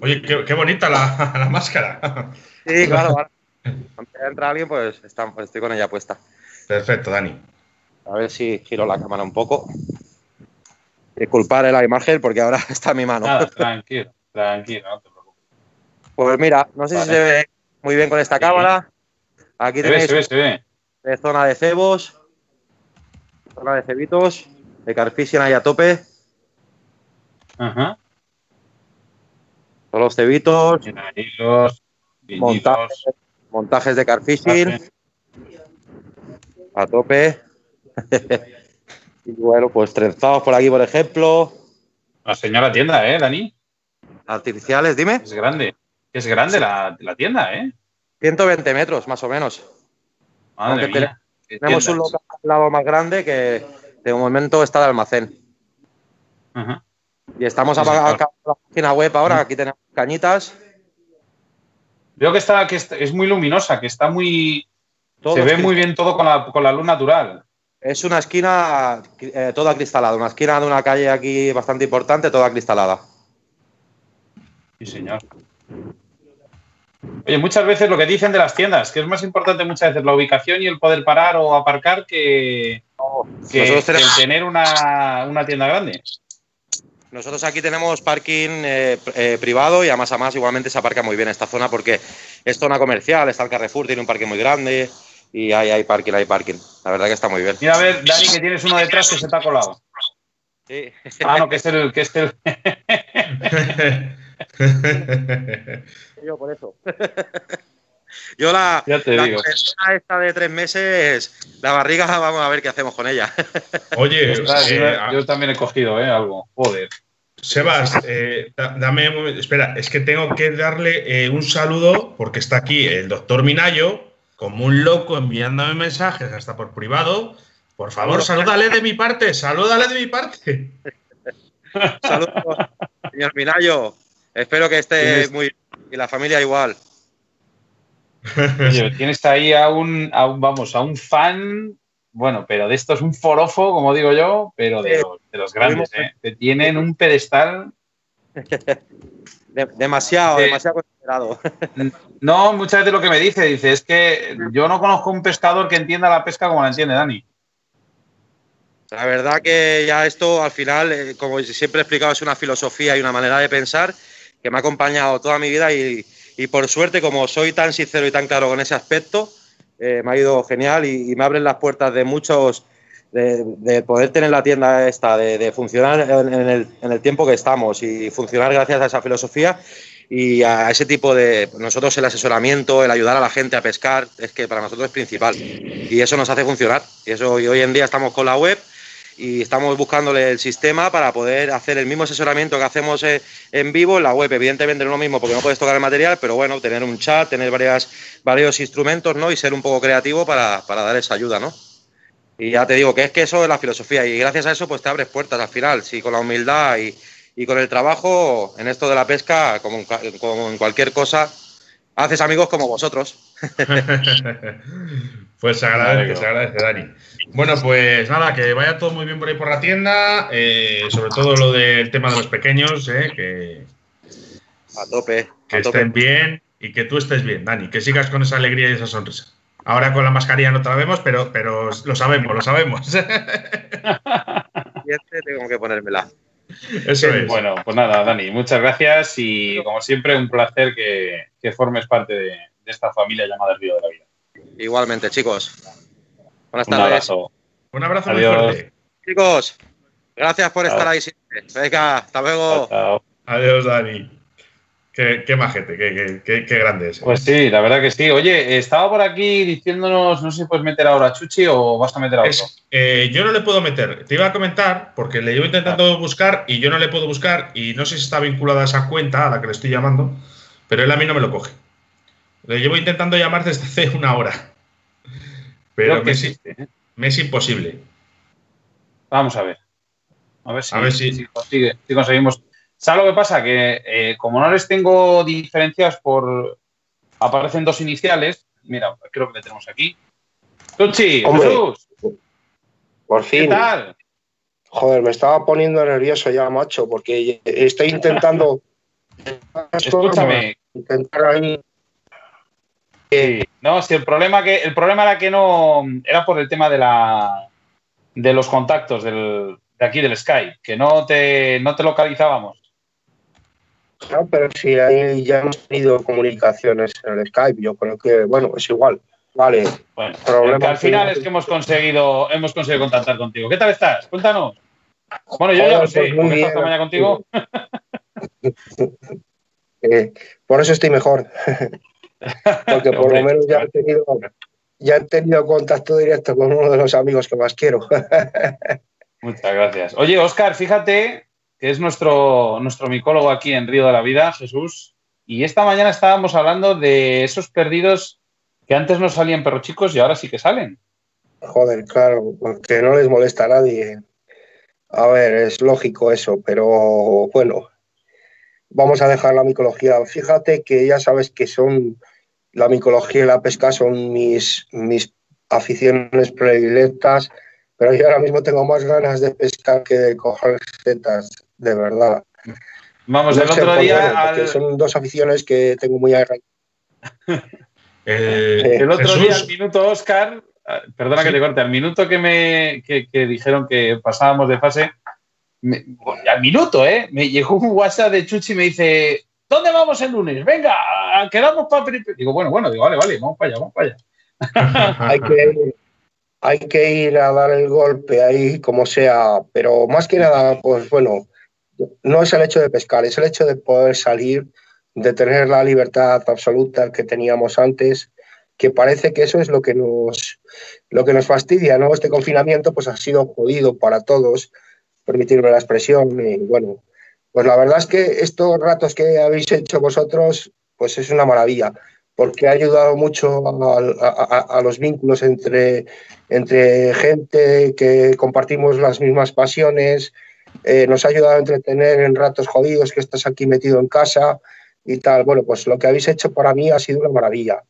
Oye, qué, bonita (laughs) la, máscara. Sí, claro, (laughs) de entrar alguien, pues, pues estoy con ella puesta. Perfecto, Dani. A ver si giro la cámara un poco. Disculpar la imagen porque ahora (laughs) está en mi mano. tranquilo, tranquilo, no te preocupes. Pues mira, no sé si se ve muy bien con esta cámara. Aquí tenéis De zona de cebos, zona de cebitos, de carfishing ahí a tope. Ajá. Todos los cebitos. montajes, montajes de carfishing a tope. (laughs) y bueno, pues trenzados por aquí, por ejemplo. La señora tienda, ¿eh, Dani? Artificiales, dime. Es grande. Es grande la, tienda, ¿eh? 120 metros, más o menos. Tenemos un local al lado más grande que de momento está de almacén. Y estamos acabando la página web ahora. Aquí tenemos cañitas. Veo que está, que es muy luminosa, que está muy, se ve muy bien todo con la, con la, luz natural. Es una esquina eh, toda cristalada, una esquina de una calle aquí bastante importante, toda cristalada. Sí, señor. Oye, muchas veces lo que dicen de las tiendas, que es más importante muchas veces la ubicación y el poder parar o aparcar que, el tener una, una, tienda grande. Nosotros aquí tenemos parking eh, eh, privado y además a más igualmente se aparca muy bien esta zona porque es zona comercial, está el Carrefour, tiene un parque muy grande, y hay, hay parking, hay parking. La verdad que está muy bien. Mira, a ver, Dani, que tienes uno detrás que se te ha colado. Sí. Ah, no, que es el. Que es el... (laughs) Yo por eso. (laughs) Yo la, ya te digo. esta de tres meses, la barriga, vamos a ver qué hacemos con ella. (laughs) Oye, eh, yo también he cogido ¿eh? algo. Joder. Sebas, eh, dame un momento. Espera, es que tengo que darle eh, un saludo porque está aquí el doctor Minayo, como un loco enviándome mensajes hasta por privado. Por favor, salúdale de mi parte, salúdale de mi parte. (laughs) Saludos, señor Minayo. Espero que esté muy Y la familia igual. tienes ahí a un, vamos, a un fan, bueno, pero de esto es un forofo, como digo yo, pero de, los, grandes, ¿eh? que tienen un pedestal. (laughs) demasiado, demasiado considerado. (laughs) No, muchas veces lo que me dice, dice, es que yo no conozco un pescador que entienda la pesca como la entiende Dani. La verdad que ya esto al final, eh, como siempre he explicado, es una filosofía y una manera de pensar que me ha acompañado toda mi vida y, por suerte, como soy tan sincero y tan claro con ese aspecto, eh, me ha ido genial y, me abren las puertas de muchos, de, poder tener la tienda esta, de, funcionar en, el, en el tiempo que estamos y funcionar gracias a esa filosofía y a ese tipo de nosotros el asesoramiento, el ayudar a la gente a pescar es que para nosotros es principal y eso nos hace funcionar y eso hoy en día estamos con la web y estamos buscándole el sistema para poder hacer el mismo asesoramiento que hacemos eh, en vivo en la web. Evidentemente no es lo mismo porque no puedes tocar el material, pero bueno, tener un chat, tener varias, varios instrumentos ¿no? y ser un poco creativo para, dar esa ayuda. ¿no? Y ya te digo que es que eso es la filosofía y gracias a eso pues te abres puertas al final, sí, con la humildad y, con el trabajo en esto de la pesca, como en cualquier cosa, haces amigos como vosotros. (laughs) pues se agradece, se agradece, Dani. Bueno, pues nada, que vaya todo muy bien por ahí por la tienda, eh, sobre todo lo del tema de los pequeños, eh, que, a tope. Que estén bien y que tú estés bien, Dani, que sigas con esa alegría y esa sonrisa. Ahora con la mascarilla no te la vemos, pero, pero lo sabemos, lo sabemos. (laughs) tengo que ponérmela. Eso es. Bueno, pues nada, Dani, muchas gracias y como siempre un placer que, formes parte de, esta familia llamada El Río de la Vida. Igualmente, chicos. Buenas tardes. Un abrazo. Un abrazo muy fuerte. Chicos, gracias por estar ahí siempre. Venga, hasta luego. Adiós, Dani. Qué, qué majete, qué, qué, qué, grande es. Pues sí, la verdad que sí. Oye, estaba por aquí diciéndonos, no sé si puedes meter ahora a Chuchi o vas a meter a otro. Eh, yo no le puedo meter. Te iba a comentar, porque le llevo intentando buscar y yo no le puedo buscar y no sé si está vinculada a esa cuenta a la que le estoy llamando, pero él a mí no me lo coge. Le llevo intentando llamar desde hace una hora. Pero me, existe, ¿eh? me, es imposible. Vamos a ver. A ver si, si, conseguimos. ¿Sabes lo que pasa? Que eh, como no les tengo diferencias por. Aparecen dos iniciales. Mira, creo que le tenemos aquí. Tuchi, Jesús. Por fin. ¿Qué tal? Joder, me estaba poniendo nervioso ya, macho, porque estoy intentando. (laughs) Escúchame. Intentar ahí no, si el problema que el problema era que no era por el tema de la de los contactos del, de aquí del Skype, que no te no te localizábamos. No, pero si ahí ya hemos tenido comunicaciones en el Skype, yo creo que bueno, es igual. Vale. Bueno, al final es que hemos conseguido hemos conseguido contactar contigo. ¿Qué tal estás? Cuéntanos. Bueno, yo ya lo sé, pues muy esta mañana contigo. (laughs) Eh, por eso estoy mejor. (laughs) Porque por lo menos ya he tenido, ya he tenido contacto directo con uno de los amigos que más quiero. (laughs) Muchas gracias. Oye, Oscar, fíjate que es nuestro, nuestro micólogo aquí en Río de la Vida, Jesús. Y esta mañana estábamos hablando de esos perdidos que antes no salían perros chicos y ahora sí que salen. Joder, claro, porque no les molesta a nadie. A ver, es lógico eso, pero bueno, vamos a dejar la micología. Fíjate que ya sabes que son la micología y la pesca son mis, mis aficiones predilectas, pero yo ahora mismo tengo más ganas de pescar que de coger setas, de verdad. Vamos, el otro día. Son dos aficiones que tengo muy arraigadas. (laughs) Eh, el otro día, al minuto, Oscar, ah, perdona que te corte, al minuto que me que dijeron que pasábamos de fase, al minuto, ¿eh? Me llegó un WhatsApp de Chuchi y me dice, ¿dónde vamos el lunes? Venga, quedamos para... Digo, bueno, bueno, digo, vale, vale, vamos para allá, vamos para allá. (laughs) hay, que, hay que ir a dar el golpe ahí como sea, pero más que nada, pues bueno, no es el hecho de pescar, es el hecho de poder salir, de tener la libertad absoluta que teníamos antes, que parece que eso es lo que nos, lo que nos fastidia, ¿no? Este confinamiento pues ha sido jodido para todos, permitirme la expresión. Y bueno, pues la verdad es que estos ratos que habéis hecho vosotros, pues es una maravilla, porque ha ayudado mucho a, los vínculos entre, entre gente que compartimos las mismas pasiones, eh, nos ha ayudado a entretener en ratos jodidos que estás aquí metido en casa. y tal. Bueno, pues lo que habéis hecho para mí ha sido una maravilla.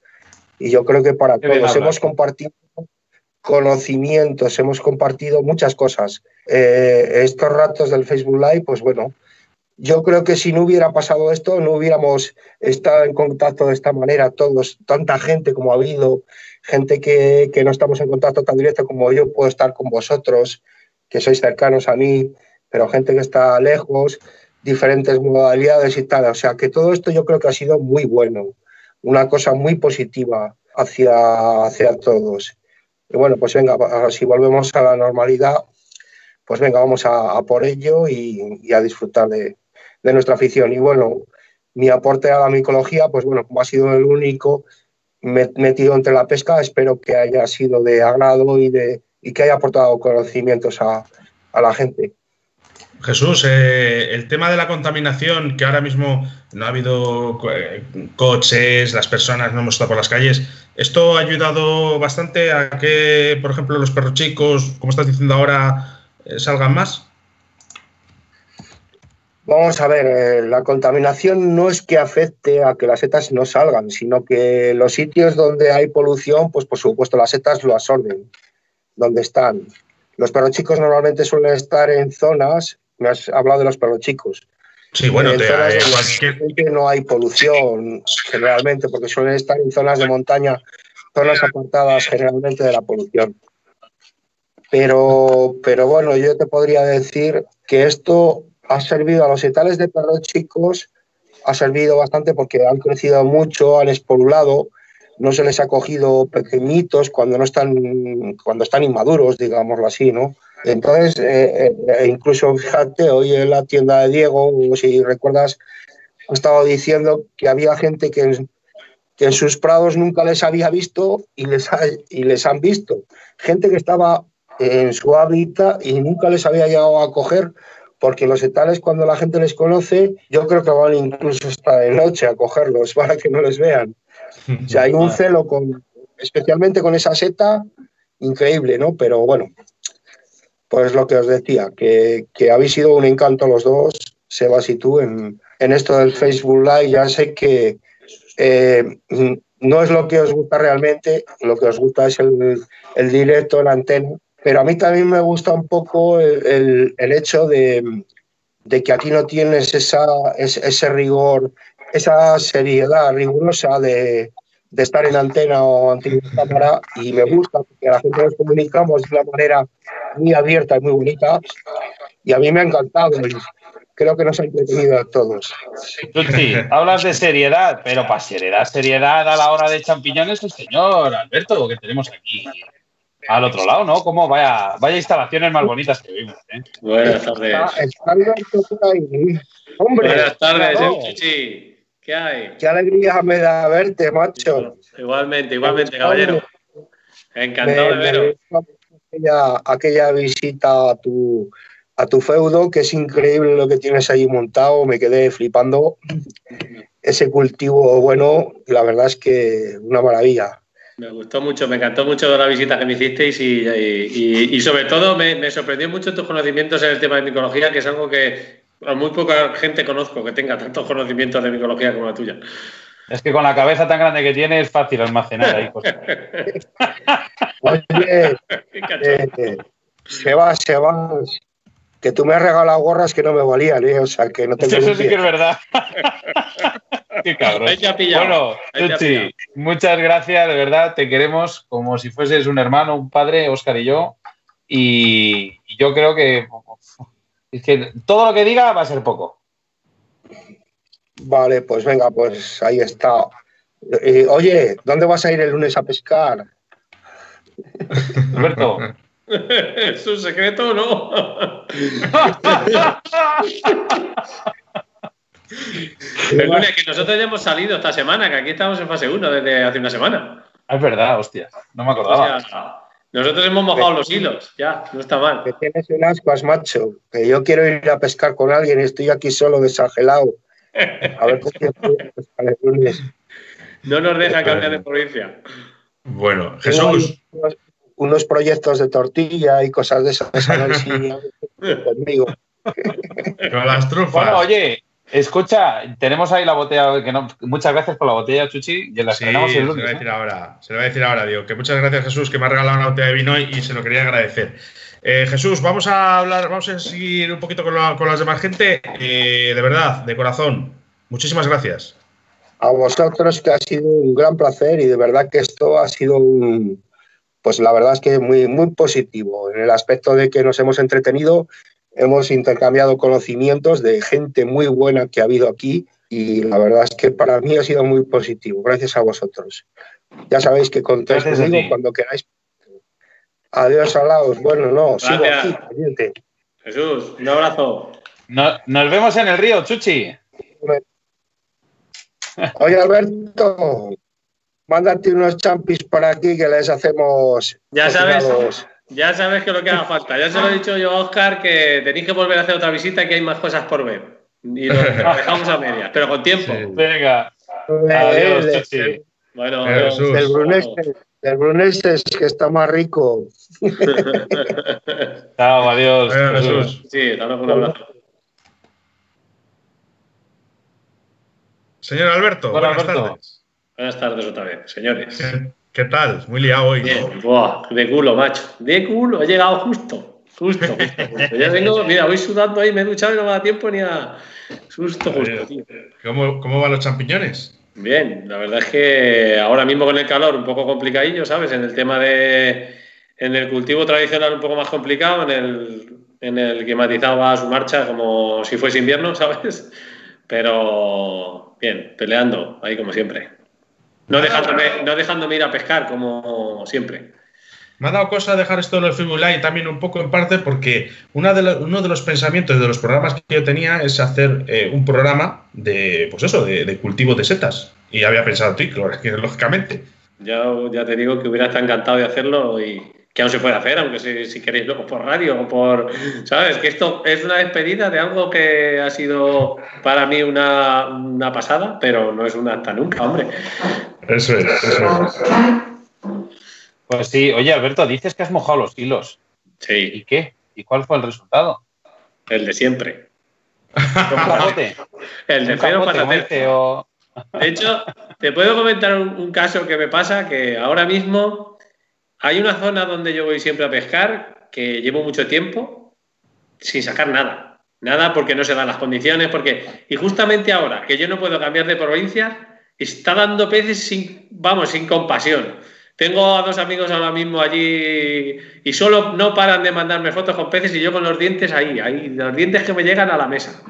Y yo creo que para todos hemos compartido conocimientos, hemos compartido muchas cosas. Eh, estos ratos del Facebook Live, pues bueno, yo creo que si no hubiera pasado esto, no hubiéramos estado en contacto de esta manera todos, tanta gente como ha habido, gente que, que no estamos en contacto tan directo como yo puedo estar con vosotros, que sois cercanos a mí, pero gente que está lejos, diferentes modalidades y tal. O sea que todo esto yo creo que ha sido muy bueno, una cosa muy positiva hacia, hacia todos. Y bueno, pues venga, si volvemos a la normalidad, pues venga, vamos a, por ello y, a disfrutar de, de, nuestra afición. Y bueno, mi aporte a la micología, pues bueno, como ha sido el único metido entre la pesca, espero que haya sido de agrado y, de, y que haya aportado conocimientos a, a la gente. Jesús, eh, el tema de la contaminación, que ahora mismo no ha habido eh, coches, las personas no hemos estado por las calles, ¿esto ha ayudado bastante a que, por ejemplo, los perros chicos, como estás diciendo ahora, eh, salgan más? Vamos a ver, la contaminación no es que afecte a que las setas no salgan, sino que los sitios donde hay polución, pues por supuesto las setas lo absorben, donde están. Los perros chicos normalmente suelen estar en zonas me has hablado de los perros chicos. Sí, bueno, te, eh, no hay polución generalmente, porque suelen estar en zonas de montaña, zonas apartadas generalmente de la polución. Pero, pero bueno, yo te podría decir que esto ha servido a los etales de perros chicos, ha servido bastante porque han crecido mucho, han espolulado, no se les ha cogido pequeñitos cuando no están, cuando están inmaduros, digámoslo así, ¿no? Entonces, eh, eh, incluso fíjate, hoy en la tienda de Diego, si recuerdas, ha estado diciendo que había gente que en, que en sus prados nunca les había visto y les, y les han visto. Gente que estaba en su hábitat y nunca les había llegado a coger, porque los etales, cuando la gente les conoce, yo creo que van incluso hasta de noche a cogerlos (laughs) para que no les vean. O sea, hay un celo con, especialmente con esa seta, increíble, ¿no? Pero bueno, pues lo que os decía, que, habéis sido un encanto los dos, Sebas y tú, en, esto del Facebook Live. Ya sé que eh, no es lo que os gusta realmente, lo que os gusta es el, directo, la antena, pero a mí también me gusta un poco el, hecho de, que aquí no tienes esa, ese rigor, esa seriedad rigurosa de, de estar en antena o ante cámara y me gusta a la gente nos comunicamos de una manera muy abierta y muy bonita y a mí me ha encantado creo que nos ha entretenido a todos. Sí, hablas de seriedad, pero para seriedad, seriedad a la hora de champiñones el señor Alberto que tenemos aquí al otro lado, ¿no? Como vaya, vaya instalaciones más bonitas que vimos. ¿eh? Buenas tardes. Buenas tardes, Chichi. ¿Qué hay? Qué alegría me da verte, macho. Igualmente, igualmente, caballero. Encantado de veros. Aquella, visita a tu, a tu feudo, que es increíble lo que tienes ahí montado, me quedé flipando. Ese cultivo, bueno, la verdad es que una maravilla. Me gustó mucho, me encantó mucho la visita que me hicisteis y, sobre todo me, me, sorprendió mucho tus conocimientos en el tema de micología, que es algo que, muy poca gente conozco que tenga tantos conocimientos de micología como la tuya. Es que con la cabeza tan grande que tiene es fácil almacenar ahí cosas. Oye, eh, se va, se va. Que tú me has regalado gorras que no me valían, ¿eh? o sea, que no tengo Eso sí que es verdad. (laughs) Qué cabrón. bueno, muchas gracias, de verdad, te queremos como si fueses un hermano, un padre, Oscar y yo. Y yo creo que (laughs) es que todo lo que diga va a ser poco. Vale, pues venga, pues ahí está. Eh, oye, ¿dónde vas a ir el lunes a pescar? Alberto. (laughs) ¿Es un secreto o no? (laughs) el lunes que nosotros ya hemos salido esta semana, que aquí estamos en fase 1 desde hace una semana. Es verdad, hostia. No me acordaba. Nosotros hemos mojado los hilos, ya, no está mal. Que tienes un ascuas, macho. Que yo quiero ir a pescar con alguien y estoy aquí solo desangelado. A ver qué pescar el lunes. No nos deja cambiar de provincia. Bueno, Jesús. Unos, proyectos de tortilla y cosas de esas (laughs) conmigo. Con las trufas. Bueno, oye, Escucha, tenemos ahí la botella, que no, muchas gracias por la botella, Chuchi, y la sí, Se lo voy a decir ahora, se lo voy a decir ahora, digo, que muchas gracias Jesús, que me ha regalado una botella de vino y, se lo quería agradecer. Eh, Jesús, vamos a hablar, vamos a seguir un poquito con, las demás gente. Eh, de verdad, de corazón, muchísimas gracias. A vosotros, que ha sido un gran placer y de verdad que esto ha sido un, pues la verdad es que muy, muy positivo en el aspecto de que nos hemos entretenido hemos intercambiado conocimientos de gente muy buena que ha habido aquí y la verdad es que para mí ha sido muy positivo. Gracias a vosotros. Ya sabéis que contáis conmigo cuando queráis. Adiós, Alaos. Bueno, no, sigo aquí, pendiente. Jesús, un abrazo. nos vemos en el río, Chuchi. Oye, Alberto, mándate unos champis para aquí que les hacemos. Ya sabes. Ya sabes que lo que haga falta. Ya se lo he dicho yo a Oscar que tenéis que volver a hacer otra visita y que hay más cosas por ver. Y lo dejamos a medias, pero con tiempo. Venga. Adiós, Bueno, el Bruneste, el Bruneste es que está más rico. (laughs) Chao, adiós. Jesús. Sí, un abrazo. Señor Alberto, buenas tardes. Buenas tardes otra vez, señores. ¿Qué tal? Muy liado hoy. de culo, macho. De culo, he llegado justo. Justo, (laughs) Ya vengo, mira, voy sudando ahí, me he duchado y no me da tiempo ni a. Susto, justo, tío. ¿Cómo, ¿Cómo van los champiñones? Bien, la verdad es que ahora mismo con el calor un poco complicadillo, ¿sabes? En el tema de. En el cultivo tradicional un poco más complicado, en el, en el que matizaba su marcha como si fuese invierno, (laughs) ¿sabes? Pero bien, peleando, ahí como siempre. No dejándome, no dejándome ir a pescar, como siempre. Me ha dado cosa dejar esto en el Facebook Live también un poco en parte porque una de uno de los pensamientos de los programas que yo tenía es hacer eh, un programa de, pues eso, de, cultivo de setas. Y había pensado ti, (laughs) lógicamente. Ya, ya te digo que hubiera estado encantado de hacerlo y que aún se puede hacer, aunque si, queréis luego por radio o por... ¿Sabes? Que esto es una despedida de algo que ha sido para mí una, una pasada, pero no es una hasta nunca, hombre. Eso es, eso es. Pues sí, oye Alberto, dices que has mojado los hilos. Sí. ¿Y qué? ¿Y cuál fue el resultado? El de siempre. ¿Un El de cero para o... De hecho, te puedo comentar un, caso que me pasa que ahora mismo hay una zona donde yo voy siempre a pescar que llevo mucho tiempo sin sacar nada. Nada porque no se dan las condiciones, porque. Y justamente ahora que yo no puedo cambiar de provincia, está dando peces sin, vamos, sin compasión. Tengo a dos amigos ahora mismo allí y solo no paran de mandarme fotos con peces y yo con los dientes ahí, ahí, los dientes que me llegan a la mesa.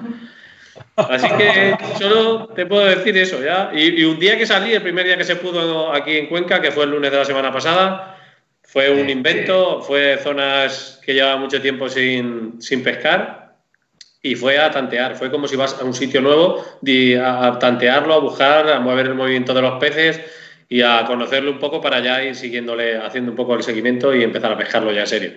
Así que solo te puedo decir eso, ¿ya? Y, un día que salí, el primer día que se pudo aquí en Cuenca, que fue el lunes de la semana pasada, fue un invento, fue zonas que llevaba mucho tiempo sin, sin pescar y fue a tantear, fue como si vas a un sitio nuevo, a tantearlo, a buscar, a mover el movimiento de los peces y a conocerlo un poco para ya ir siguiéndole, haciendo un poco el seguimiento y empezar a pescarlo ya en serio.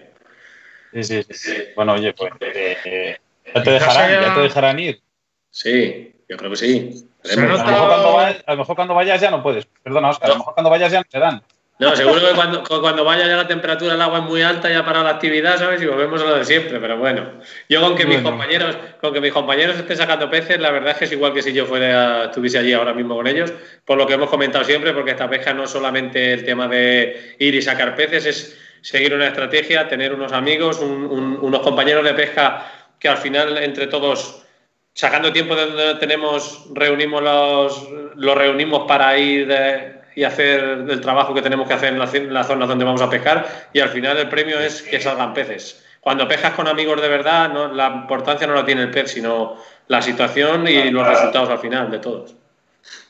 Sí, sí, sí. Bueno, oye, pues eh, ya, te dejarán, ya te dejarán ir. Sí, yo creo que sí. A lo, mejor cuando vayas, ya no puedes. Perdona, Oscar, a lo mejor cuando vayas ya no te dan. No, seguro que cuando, cuando vaya ya la temperatura del agua es muy alta, ya para la actividad, ¿sabes? Y volvemos a lo de siempre, pero bueno. Yo con que mis compañeros, con que mis compañeros estén sacando peces, la verdad es que es igual que si yo fuera, estuviese allí ahora mismo con ellos, por lo que hemos comentado siempre, porque esta pesca no es solamente el tema de ir y sacar peces, es seguir una estrategia, tener unos amigos, unos compañeros de pesca que al final entre todos sacando tiempo de donde tenemos, reunimos los, los reunimos para ir de, y hacer el trabajo que tenemos que hacer en, las zonas donde vamos a pescar y al final el premio es que salgan peces. Cuando pescas con amigos de verdad, no, la importancia no la tiene el pez, sino la situación y los resultados al final de todos.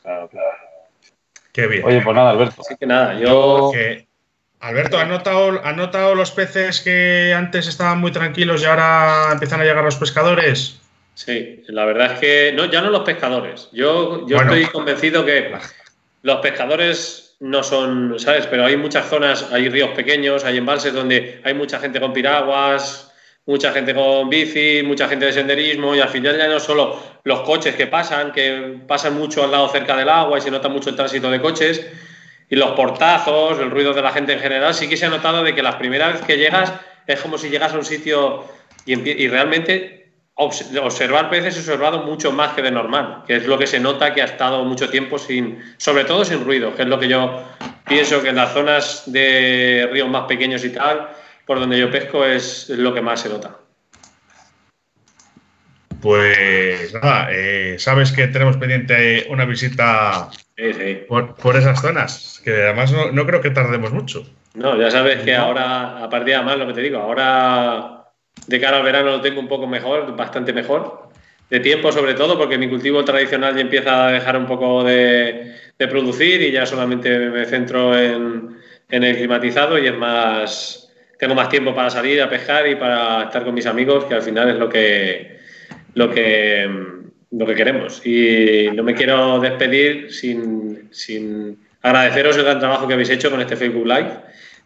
Claro, claro. Qué bien. Oye, pues nada, Alberto. Así que nada, yo... Alberto, ¿has notado, ¿has notado los peces que antes estaban muy tranquilos y ahora empiezan a llegar los pescadores? Sí, la verdad es que no, ya no los pescadores. Yo, yo estoy convencido que los pescadores no son, ¿sabes? Pero hay muchas zonas, hay ríos pequeños, hay embalses donde hay mucha gente con piraguas, mucha gente con bici, mucha gente de senderismo y al final ya no solo los coches que pasan, que pasan mucho al lado cerca del agua y se nota mucho el tránsito de coches y los portazos, el ruido de la gente en general, sí que se ha notado de que la primera vez que llegas es como si llegas a un sitio y, y realmente observar peces he observado mucho más que de normal, que es lo que se nota que ha estado mucho tiempo sin, sobre todo sin ruido, que es lo que yo pienso que en las zonas de ríos más pequeños y tal, por donde yo pesco es lo que más se nota. Pues nada, eh, sabes que tenemos pendiente una visita Por, esas zonas, que además no, creo que tardemos mucho. No, ya sabes que ahora, a partir de más lo que te digo, ahora de cara al verano lo tengo un poco mejor, bastante mejor. De tiempo sobre todo, porque mi cultivo tradicional ya empieza a dejar un poco de, producir y ya solamente me centro en, en el climatizado y es más, tengo más tiempo para salir a pescar y para estar con mis amigos, que al final es lo que, lo que, lo que queremos. Y no me quiero despedir sin, sin agradeceros el gran trabajo que habéis hecho con este Facebook Live,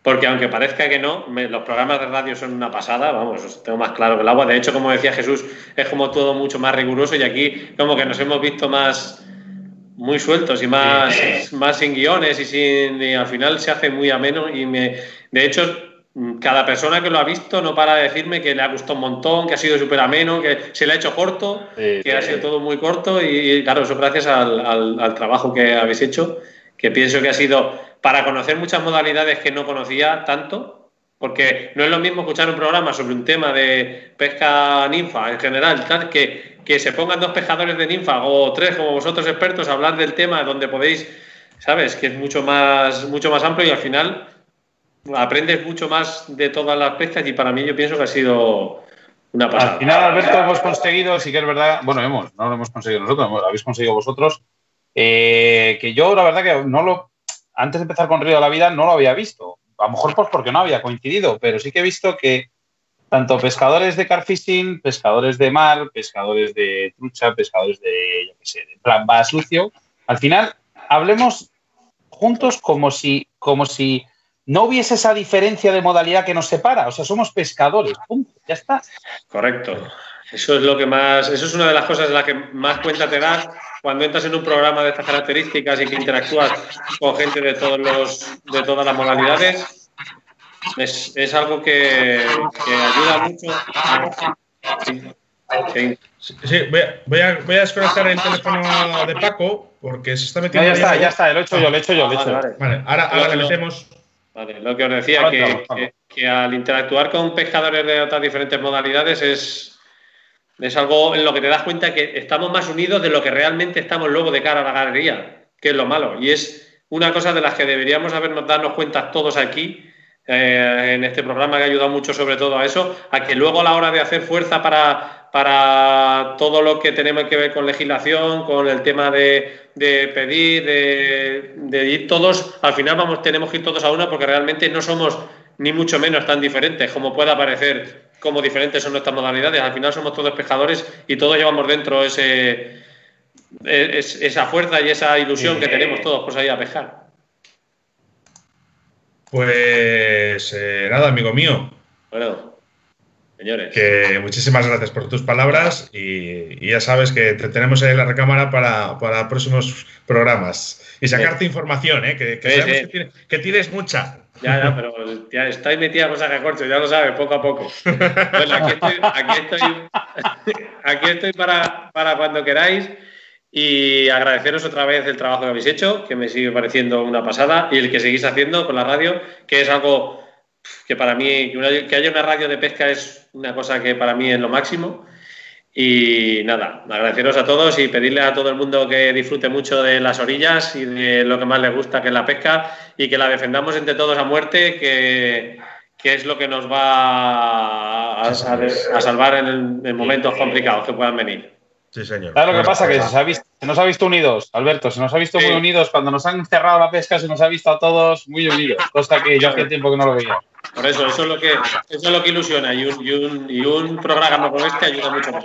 porque aunque parezca que no, los programas de radio son una pasada, vamos, os tengo más claro que el agua. De hecho, como decía Jesús, es como todo mucho más riguroso y aquí como que nos hemos visto más muy sueltos y más, más sin guiones y sin y al final se hace muy ameno y me de hecho cada persona que lo ha visto no para de decirme que le ha gustado un montón, que ha sido súper ameno, que se le ha hecho corto, que ha sido todo muy corto y, claro, eso gracias al, trabajo que habéis hecho, que pienso que ha sido para conocer muchas modalidades que no conocía tanto, porque no es lo mismo escuchar un programa sobre un tema de pesca ninfa en general, tal, que, se pongan dos pescadores de ninfa o tres como vosotros expertos a hablar del tema donde podéis, sabes, que es mucho más, mucho más amplio y al final aprendes mucho más de todas las pescas y para mí yo pienso que ha sido una pasada. Al final, Alberto, hemos conseguido, sí que es verdad, bueno, hemos, no lo hemos conseguido nosotros, lo habéis conseguido vosotros, eh, que yo la verdad que no lo, antes de empezar con Río de la Vida no lo había visto. A lo mejor pues porque no había coincidido, pero sí que he visto que tanto pescadores de carfishing, pescadores de mar, pescadores de trucha, pescadores de, yo qué sé, de plan va sucio, al final hablemos juntos como si, como si no hubiese esa diferencia de modalidad que nos separa. O sea, somos pescadores, punto, ya está. Correcto. Eso es lo que más, eso es una de las cosas de las que más cuenta te das cuando entras en un programa de estas características y que interactúas con gente de todos los, de todas las modalidades. Es, algo que, ayuda mucho. Sí. voy, a, voy, a, desconectar el teléfono de Paco porque se está metiendo. ya está, ya está, lo he hecho yo, lo he hecho yo, lo he hecho. Vale, ahora, ahora le metemos. Vale, lo que os decía, que, al interactuar con pescadores de otras diferentes modalidades es, es algo en lo que te das cuenta que estamos más unidos de lo que realmente estamos luego de cara a la galería, que es lo malo. Y es una cosa de las que deberíamos habernos darnos cuenta todos aquí, eh, en este programa que ha ayudado mucho sobre todo a eso, a que luego a la hora de hacer fuerza para, para todo lo que tenemos que ver con legislación, con el tema de, pedir, de, ir todos, al final vamos, tenemos que ir todos a una porque realmente no somos ni mucho menos tan diferentes como pueda parecer como diferentes son nuestras modalidades. Al final somos todos pescadores y todos llevamos dentro ese, esa fuerza y esa ilusión que tenemos todos por salir a pescar. Pues eh, nada, amigo mío. Bueno. Que muchísimas gracias por tus palabras y, ya sabes que te tenemos ahí en la recámara para, para próximos programas. Y sacarte información, ¿eh? que, que, tienes, mucha. Ya, ya, pero ya estáis metida con sacacorchos, ya lo sabes, poco a poco. Bueno, aquí estoy, aquí estoy, aquí estoy para, para cuando queráis y agradeceros otra vez el trabajo que habéis hecho, que me sigue pareciendo una pasada, y el que seguís haciendo con la radio, que es algo que para mí, que haya una radio de pesca es una cosa que para mí es lo máximo. Y nada, agradeceros a todos y pedirle a todo el mundo que disfrute mucho de las orillas y de lo que más le gusta, que es la pesca, y que la defendamos entre todos a muerte, que, es lo que nos va a, salvar en, momentos complicados que puedan venir. Sí, señor. Claro, lo que pasa? Que se, ha visto, nos ha visto unidos, Alberto, se nos ha visto muy unidos. Cuando nos han cerrado la pesca, se nos ha visto a todos muy unidos, cosa que yo hace tiempo que no lo veía. Por eso, eso es lo que, eso es lo que ilusiona y un, y un, y un programa como este ayuda mucho más.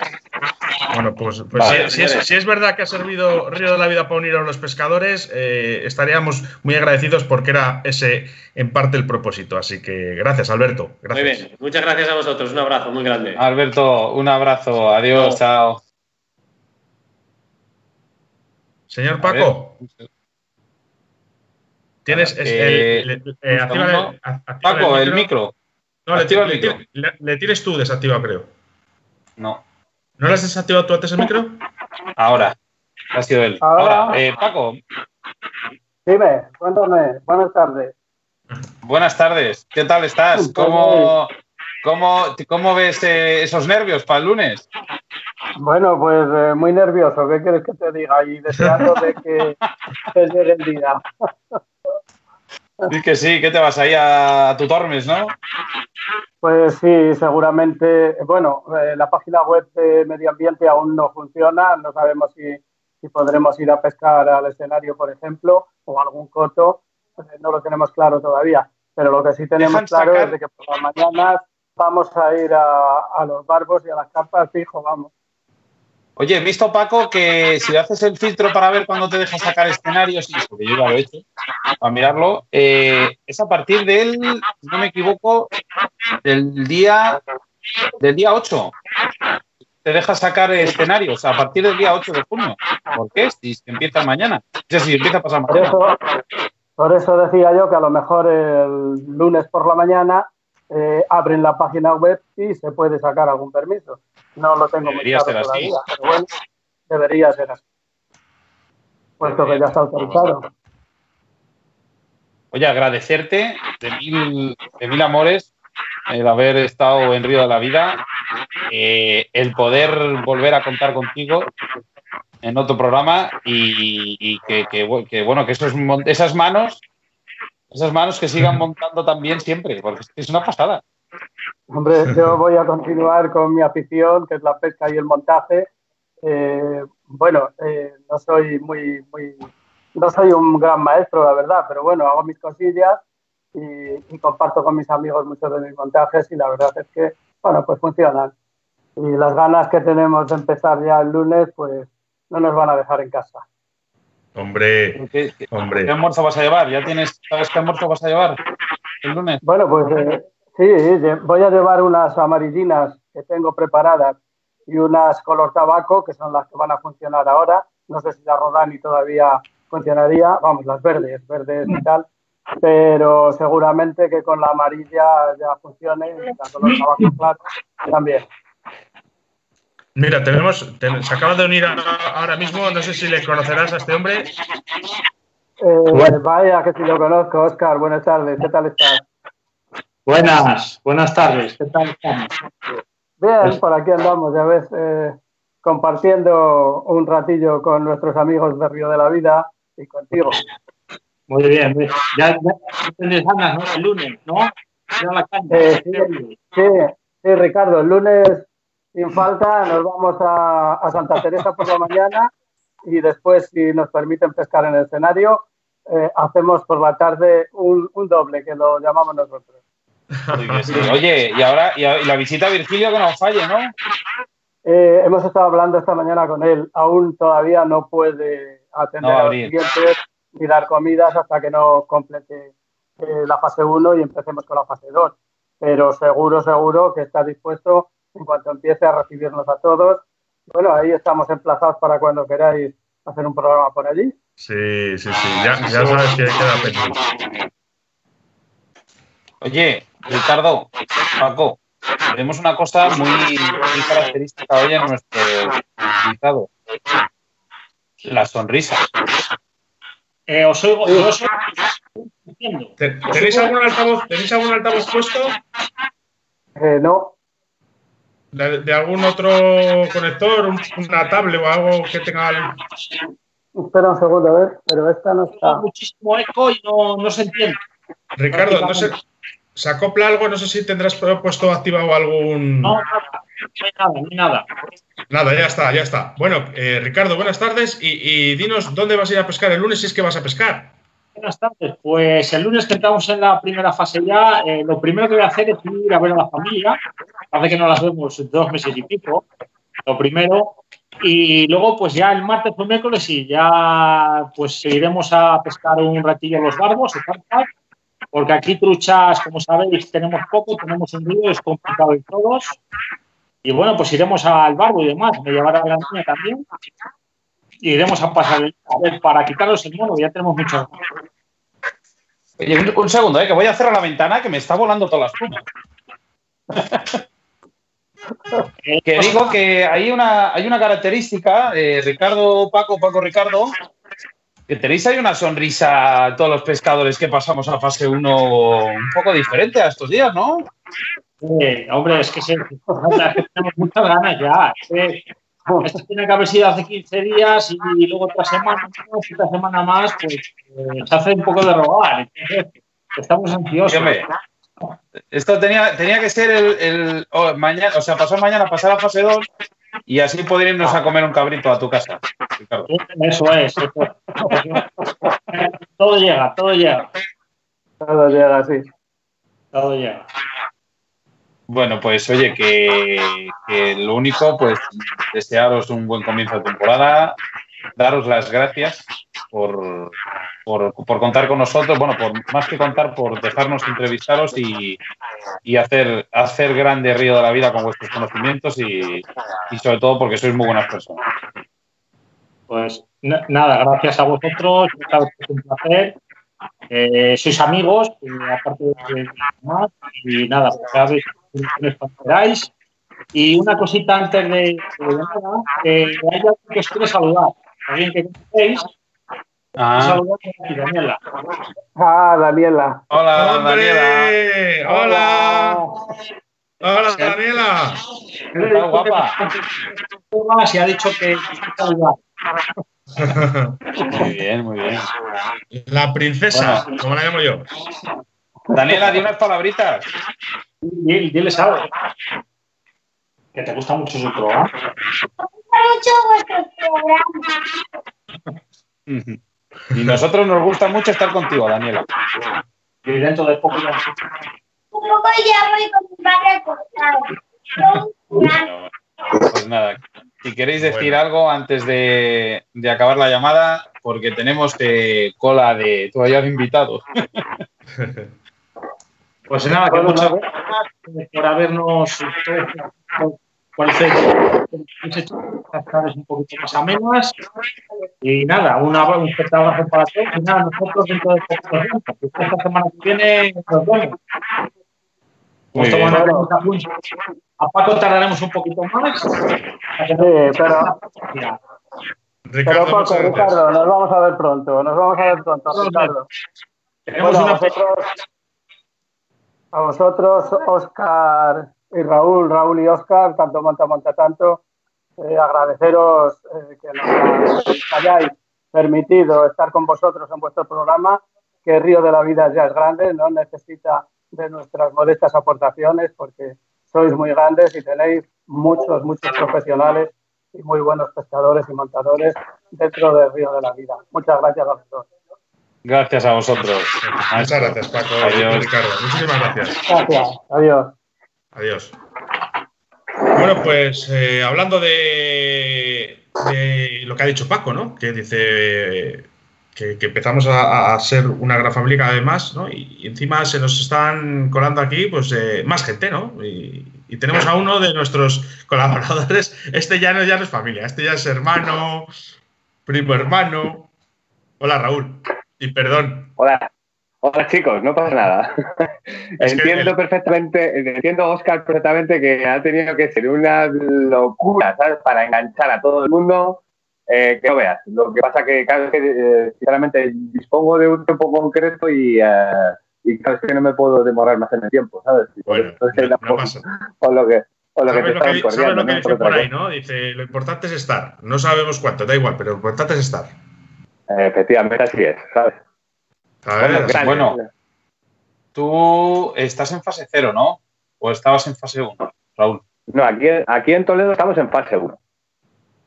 Bueno, pues, pues si, es, verdad que ha servido Río de la Vida para unir a los pescadores, eh, estaríamos muy agradecidos porque era ese en parte el propósito. Así que gracias, Alberto. Muy bien, muchas gracias a vosotros. Un abrazo muy grande. Alberto, un abrazo. Adiós, chao. Señor Paco. Tienes eh, el, eh, Paco, el micro. No, le, tienes tú desactiva, creo. No. ¿No le has desactivado tú antes el micro? Ahora. Ha sido él. Ahora, eh, Paco. Dime, cuéntame. Buenas tardes. Buenas tardes. ¿Qué tal estás? ¿Cómo, cómo, cómo ves eh, esos nervios para el lunes? Bueno, pues eh, muy nervioso. ¿Qué quieres que te diga? Y deseando de que, (laughs) que llegue el día. Sí que sí, que te vas ahí a, tu Tormes, ¿no? Pues sí, seguramente. Bueno, eh, la página web de Medio Ambiente aún no funciona, no sabemos si, podremos ir a pescar al escenario, por ejemplo, o algún coto, eh, no lo tenemos claro todavía. Pero lo que sí tenemos claro es de que por las mañanas vamos a ir a, a los barbos y a las carpas fijo, vamos. Oye, he visto, Paco, que si haces el filtro para ver cuándo te deja sacar escenarios, y porque yo ya lo he hecho, para mirarlo, eh, es a partir del, si no me equivoco, del día, del día 8. Te deja sacar escenarios a partir del día 8 de junio. ¿Por qué? Si empieza mañana. O sea, si empieza a pasar mañana. Por eso, por eso decía yo que a lo mejor el lunes por la mañana eh, abren la página web y se puede sacar algún permiso. No lo tengo debería muy claro ser así. pero bueno, debería ser así. Puesto que ya está autorizado. Oye, agradecerte de mil, de mil amores el haber estado en Río de la Vida, eh, el poder volver a contar contigo en otro programa y, que, que, bueno, que esos, esas manos, esas manos que sigan montando también siempre, porque es una pasada. Hombre, yo voy a continuar con mi afición, que es la pesca y el montaje. Eh, bueno, eh, no soy muy, muy, no soy un gran maestro, la verdad, pero bueno, hago mis cosillas y, comparto con mis amigos muchos de mis montajes y la verdad es que, bueno, pues funcionan. Y las ganas que tenemos de empezar ya el lunes, pues no nos van a dejar en casa. Hombre, ¿qué, hombre. ¿qué almuerzo vas a llevar? ¿Ya tienes, sabes qué almuerzo vas a llevar el lunes? Bueno, pues eh, Sí, voy a llevar unas amarillinas que tengo preparadas y unas color tabaco, que son las que van a funcionar ahora. No sé si la Rodani todavía funcionaría, vamos, las verdes, verdes y tal, pero seguramente que con la amarilla ya funcione y la color tabaco claro también. Mira, tenemos, se acaba de unir ahora mismo, no sé si le conocerás a este hombre. Eh, vaya, que si lo conozco, Oscar, buenas tardes, ¿qué tal estás? Buenas, buenas tardes. ¿Qué tal estamos? Bien, por aquí andamos, ya ves, eh, compartiendo un ratillo con nuestros amigos de Río de la Vida y contigo. Muy bien, ya, ya tienes ganas, ¿no? El lunes, ¿no? La eh, sí, sí, Ricardo, el lunes sin falta nos vamos a, a, Santa Teresa por la mañana y después, si nos permiten pescar en el escenario, eh, hacemos por la tarde un, un doble, que lo llamamos nosotros. Oye, y ahora y la visita a Virgilio que nos falle, ¿no? Eh, hemos estado hablando esta mañana con él. Aún todavía no puede atender a los clientes ni dar comidas hasta que no complete eh, la fase 1 y empecemos con la fase 2. Pero seguro, seguro que está dispuesto en cuanto empiece a recibirnos a todos. Bueno, ahí estamos emplazados para cuando queráis hacer un programa por allí. Sí, sí, sí. Ya, ya sabes que queda pendiente. Oye, Ricardo, Paco, tenemos una cosa muy, característica hoy en nuestro invitado. Las sonrisas. Eh, os oigo, ¿Tenéis algún altavoz, ¿Tenéis algún altavoz puesto? Eh, no. ¿De, algún otro conector, una tablet o algo que tenga. Espera un segundo, a ver, pero esta no está. Muchísimo eco y no, no se entiende. Ricardo, no sé, ¿Se acopla algo? No sé si tendrás puesto activado algún. No, nada, no hay nada, nada. ya está, ya está. Bueno, eh, Ricardo, buenas tardes y, dinos dónde vas a ir a pescar el lunes si es que vas a pescar. Buenas tardes. Pues el lunes que entramos en la primera fase ya, eh, lo primero que voy a hacer es ir a ver a la familia. Hace que no las vemos dos meses y pico. Lo primero. Y luego, pues ya el martes o miércoles y ya pues iremos a pescar un ratillo los barbos, porque aquí truchas, como sabéis, tenemos poco, tenemos un río, es complicado en todos. Y bueno, pues iremos al barbo y demás, me llevará la niña también. Y iremos a pasar, a ver, para quitaros el mono, ya tenemos muchos. Oye, un, segundo, eh, que voy a cerrar la ventana que me está volando todas las plumas. (laughs) que digo que hay una, hay una característica, eh, Ricardo, Paco, Paco, Ricardo, que tenéis ahí una sonrisa a todos los pescadores que pasamos a fase 1 un poco diferente a estos días, ¿no? hombre, es que se, (laughs) tenemos muchas ganas ya. Esto tiene que haber sido hace 15 días y, luego otra semana otra semana más, pues eh, se hace un poco de rogar. estamos ansiosos. esto tenía, tenía que ser el, mañana, o sea, pasar mañana, pasar a fase 2 y así poder irnos a comer un cabrito a tu casa, Eso es, Todo llega, todo llega. Todo llega, sí. Todo llega. Bueno, pues oye, que, lo único, pues desearos un buen comienzo de temporada, daros las gracias por, por, contar con nosotros, bueno, por más que contar, por dejarnos entrevistaros y, hacer, hacer grande Río de la Vida con vuestros conocimientos y, sobre todo porque sois muy buenas personas. Pues nada, gracias a vosotros, es un placer. Eh, sois amigos, aparte de más, y nada, pues, y una cosita antes de, nada, eh, hay alguien que os quiere saludar, alguien que conocéis. Ah. Saludar a Daniela. Ah, Daniela. Hola, Daniela. Hola. Hola, Daniela. Está guapa. Se ha dicho que saludar. Muy bien, muy bien. La princesa, como la llamo yo. Daniela, di unas palabritas. Dile, dile algo. Que te gusta mucho su programa. mucho vuestro programa. Y nosotros nos gusta mucho estar contigo, Daniela. Y dentro de poco ya. poco ya voy con mi padre acostado. pues nada, si queréis decir algo antes de, de, acabar la llamada, porque tenemos eh, cola de todavía de invitados. (laughs) Pues nada, que muchas gracias por habernos tardes un poquito más amenas. Y nada, un, un fuerte abrazo para todos. Y nada, nosotros dentro de poco esta semana que viene nos vemos. Pues a Paco tardaremos un poquito más. Sí, pero. Ricardo, pero Paco, Ricardo, nos vamos a ver pronto. Nos vamos a ver pronto, Ricardo. Tenemos una nosotros, a vosotros, Oscar y Raúl, Raúl y Oscar, tanto monta, monta tanto, eh, agradeceros eh, que nos hayáis permitido estar con vosotros en vuestro programa, que Río de la Vida ya es grande, no necesita de nuestras modestas aportaciones porque sois muy grandes y tenéis muchos, muchos profesionales y muy buenos pescadores y montadores dentro del Río de la Vida. Muchas gracias a todos. Gracias a vosotros. Muchas gracias, Paco Adiós. Ricardo. Muchísimas gracias. Gracias. Adiós. Adiós. Bueno, pues eh, hablando de, lo que ha dicho Paco, ¿no? Que dice que, empezamos a, ser una gran familia cada vez más, ¿no? Y, encima se nos están colando aquí, pues, eh, más gente, ¿no? Y, tenemos a uno de nuestros colaboradores. Este ya no, ya no es familia, este ya es hermano, primo hermano. Hola, Raúl. Y perdón. Hola. Hola chicos, no pasa nada. (laughs) entiendo perfectamente, entiendo Oscar perfectamente que ha tenido que ser una locura, ¿sabes? Para enganchar a todo el mundo, eh, que no veas. Lo que pasa que cada vez que, eh, sinceramente, dispongo de un tiempo concreto y, eh, y cada vez que no me puedo demorar más en el tiempo, ¿sabes? Bueno, no, pasa. (laughs) O lo que, o lo que, te lo que, ¿sabes lo que dice por ahí, no? Dice, lo importante es estar. No sabemos cuánto, da igual, pero lo importante es estar. Efectivamente, así es, ¿sabes? bueno, tú estás en fase cero, ¿no? ¿O estabas en fase 1, Raúl? No, aquí, aquí en Toledo estamos en fase 1.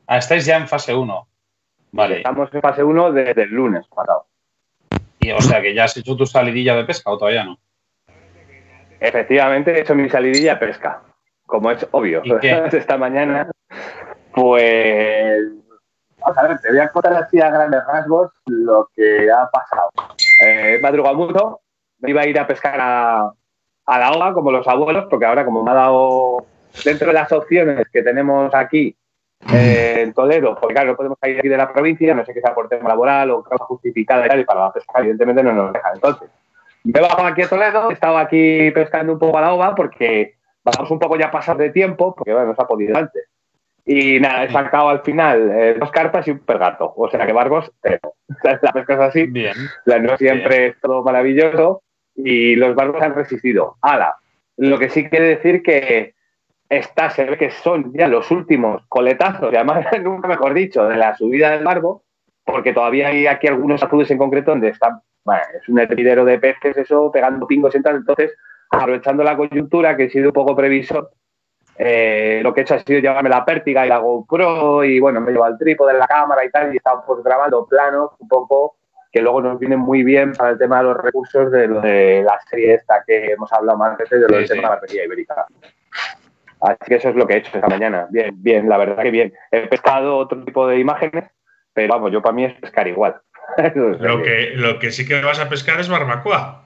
Ah, estáis ya en fase 1. Vale. Estamos en fase 1 desde el lunes pasado. Y, o sea que ya has hecho tu salidilla de pesca o todavía no. Efectivamente, he hecho mi salidilla de pesca, como es obvio. (laughs) Esta mañana, pues Vamos a ver, te voy a contar así a grandes rasgos lo que ha pasado. Eh, madrugado mucho, me iba a ir a pescar a, la hoga, como los abuelos, porque ahora como me ha dado dentro de las opciones que tenemos aquí eh, en Toledo, porque claro, no podemos salir aquí de la provincia, no sé qué sea por tema laboral o causa justificada y tal, y para la pesca evidentemente no nos deja. Entonces, me he bajado aquí a Toledo, he estado aquí pescando un poco a la ova porque vamos un poco ya pasar de tiempo, porque bueno, nos ha podido antes. Y nada, he sacado al final eh, dos carpas y un pergato. O sea que Barbos, cero. La pesca es así. Bien. no siempre es todo maravilloso. Y los barbos han resistido. Ala. Lo que sí quiere decir que está, se ve que son ya los últimos coletazos, y además (laughs) nunca mejor dicho, de la subida del barbo, porque todavía hay aquí algunos azudes en concreto donde están, bueno, es un hervidero de peces, eso, pegando pingos y tal. Entonces, aprovechando la coyuntura, que he sido un poco previsor, eh, lo que he hecho ha sido llevarme la pértiga y la GoPro y bueno, me llevo el trípode de la cámara y tal y estamos pues grabando planos un poco que luego nos vienen muy bien para el tema de los recursos de, lo de la serie esta que hemos hablado más veces de lo del tema de la batería ibérica. Así que eso es lo que he hecho esta mañana. Bien, bien, la verdad que bien. He pescado otro tipo de imágenes, pero vamos, yo para mí es pescar igual. (laughs) lo, que, lo que sí que vas a pescar es barbacoa.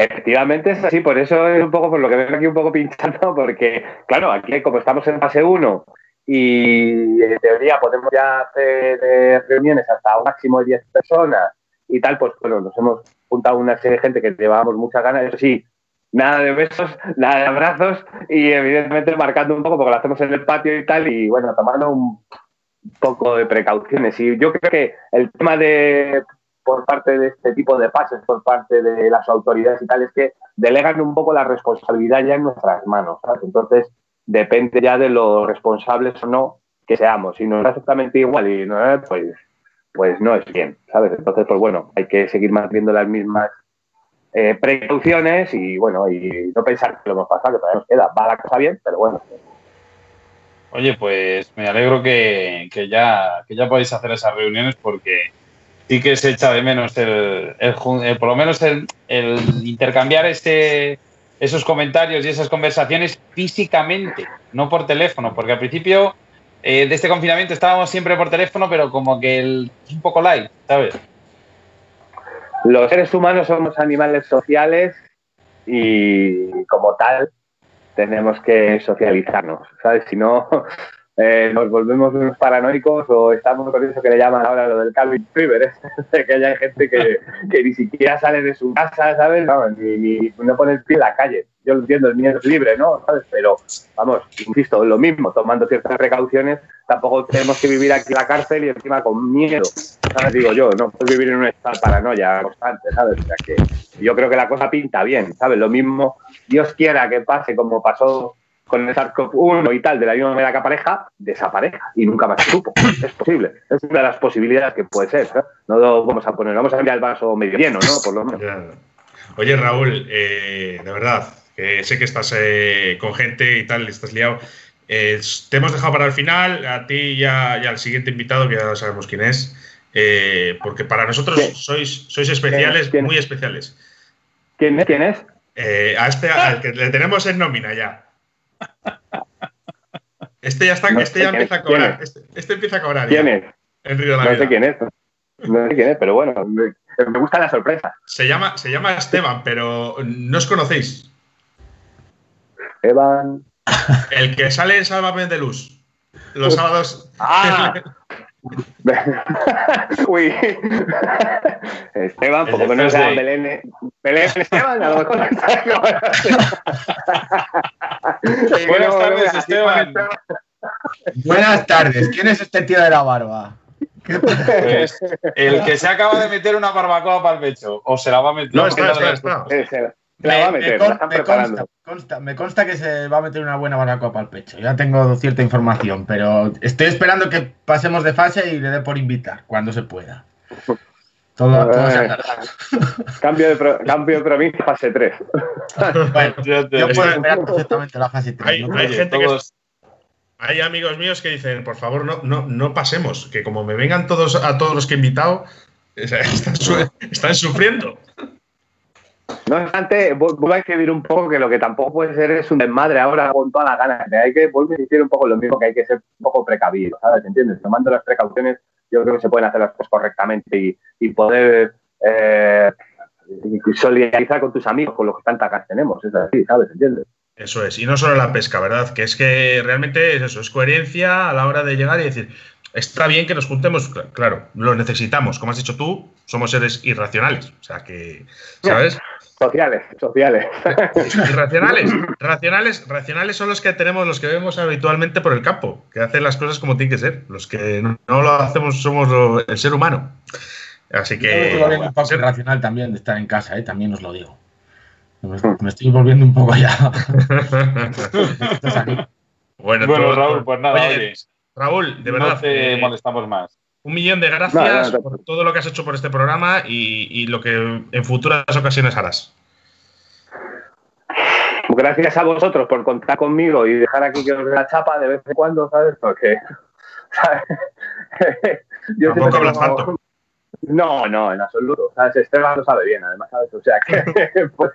Efectivamente es así, por eso es un poco por lo que vengo aquí un poco pinchando, porque claro, aquí como estamos en fase 1 y en teoría podemos ya hacer eh, reuniones hasta un máximo de 10 personas y tal, pues bueno, nos hemos juntado una serie de gente que llevábamos muchas ganas, eso sí, nada de besos, nada de abrazos y evidentemente marcando un poco porque lo hacemos en el patio y tal y bueno, tomando un poco de precauciones. Y yo creo que el tema de por parte de este tipo de pases, por parte de las autoridades y tal, es que delegan un poco la responsabilidad ya en nuestras manos. Entonces, depende ya de los responsables o no que seamos. Si no es exactamente igual y no es, pues, pues no es bien, ¿sabes? Entonces, pues bueno, hay que seguir manteniendo las mismas eh, precauciones y bueno, y no pensar que lo hemos pasado, que todavía nos queda. Va la cosa bien, pero bueno. Oye, pues me alegro que, ya, que ya podéis hacer esas reuniones porque sí que se echa de menos el, el, por lo menos el, intercambiar este, esos comentarios y esas conversaciones físicamente, no por teléfono, porque al principio eh, de este confinamiento estábamos siempre por teléfono, pero como que el, un poco light, ¿sabes? Los seres humanos somos animales sociales y como tal tenemos que socializarnos, ¿sabes? Si no, eh, nos volvemos unos paranoicos o estamos con eso que le llaman ahora lo del Calvin Fever, ¿eh? (laughs) que hay gente que, que, ni siquiera sale de su casa, ¿sabes? No, ni, ni, no pone el pie en la calle. Yo lo entiendo, el miedo es libre, ¿no? ¿Sabes? Pero, vamos, insisto, lo mismo, tomando ciertas precauciones, tampoco tenemos que vivir aquí en la cárcel y encima con miedo, ¿sabes? Digo yo, no puedes vivir en un estado de paranoia constante, ¿sabes? O sea que yo creo que la cosa pinta bien, ¿sabes? Lo mismo, Dios quiera que pase como pasó con el SARS-CoV-1 y tal, de la misma manera que apareja, desapareja y nunca más se supo. (coughs) Es posible. Es una de las posibilidades que puede ser. ¿no? lo vamos a poner, vamos a mirar el vaso medio lleno, ¿no? Por lo menos. Oye, Raúl, eh, de verdad, que sé que estás eh, con gente y tal, estás liado. Eh, te hemos dejado para el final, a ti y, al siguiente invitado, que ya sabemos quién es, porque para nosotros sois, sois especiales, muy especiales. ¿Quién es? ¿Quién es? a este, al que le tenemos en nómina ya. Este ya, está, este ya empieza a cobrar. Este, este, empieza a cobrar. ¿Quién es? no sé quién es. No sé quién es, pero bueno, me, gusta la sorpresa. Se llama, se llama Esteban, pero no os conocéis. Esteban. El que sale en Sálvame de Luz. Los (laughs) sábados. Ah. (laughs) (laughs) Uy. Esteban, poco no sea Belén. Belén Esteban, a lo mejor. (laughs) Buenas tardes, Esteban. Buenas tardes. ¿Quién es este tío de la barba? Pues, el que se acaba de meter una barbacoa para el pecho. O se la va a meter. No, está, está, está. Me, consta, que se va a meter una buena barbacoa para el pecho. Ya tengo cierta información, pero estoy esperando que pasemos de fase y le dé por invitar cuando se pueda. Todo, todo se cambio, de pro, cambio de provincia, fase 3. (laughs) bueno, yo puedo esperar perfectamente la fase 3. Hay, hay gente que. Hay amigos míos que dicen, por favor, no, no, no pasemos, que como me vengan todos a todos los que he invitado, (laughs) están, están sufriendo. No obstante, voy a escribir un poco que lo que tampoco puede ser es un desmadre ahora con toda la ganas. Hay que volver a decir un poco lo mismo que hay que ser un poco precavido, ¿sabes? ¿Entiendes? Tomando las precauciones, yo creo que se pueden hacer las cosas correctamente y, poder eh, solidarizar con tus amigos, con los que tanta gas tenemos. Es así, ¿sabes? ¿Entiendes? Eso es. Y no solo la pesca, ¿verdad? Que es que realmente es eso, es coherencia a la hora de llegar y decir, está bien que nos juntemos, claro, lo necesitamos. Como has dicho tú, somos seres irracionales. O sea que, ¿sabes? Sociales, sociales. (laughs) racionales, (laughs) racionales, racionales son los que tenemos, los que vemos habitualmente por el campo, que hacen las cosas como tienen que ser. Los que no, lo hacemos somos el ser humano. Así que. Yo un poco racional también de estar en casa, ¿eh? también os lo digo. Me (laughs) estoy volviendo un poco ya. bueno, Raúl, pues nada, oye, Raúl, de verdad. No te molestamos más. Un millón de gracias por todo lo que has hecho por este programa y, lo que en futuras ocasiones harás. Gracias a vosotros por contar conmigo y dejar aquí que os dé la chapa de vez en cuando, ¿sabes? Porque. (laughs) ¿sabes? Yo Tampoco hablas tanto. No, no, en absoluto. ¿sabes? Esteban lo sabe bien, además, ¿sabes? O sea, que (laughs) por,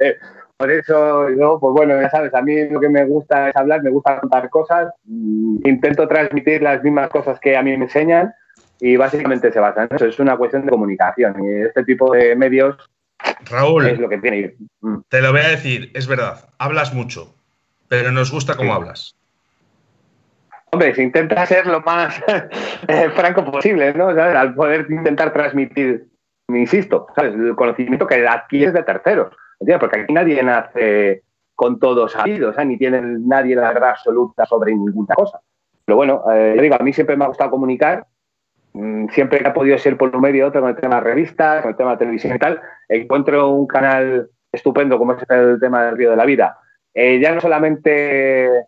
por eso, yo, pues bueno, ya sabes, a mí lo que me gusta es hablar, me gusta contar cosas, mm, intento transmitir las mismas cosas que a mí me enseñan y básicamente se basa en eso. Es una cuestión de comunicación y este tipo de medios Raúl, es lo que tiene. Mm. Te lo voy a decir, es verdad, hablas mucho, pero nos gusta cómo hablas. Hombre, se intenta ser lo más (laughs) eh, franco posible, ¿no? Al poder intentar transmitir, insisto, ¿sabes? el conocimiento que adquieres de terceros. Porque aquí nadie nace con todo sabido, ni tiene nadie la verdad absoluta sobre ninguna cosa. Pero bueno, eh, yo digo, a mí siempre me ha gustado comunicar siempre que ha podido ser por un medio otro con el tema de revistas, con el tema de televisión y tal, encuentro un canal estupendo como es el tema del río de la vida. Eh, ya no solamente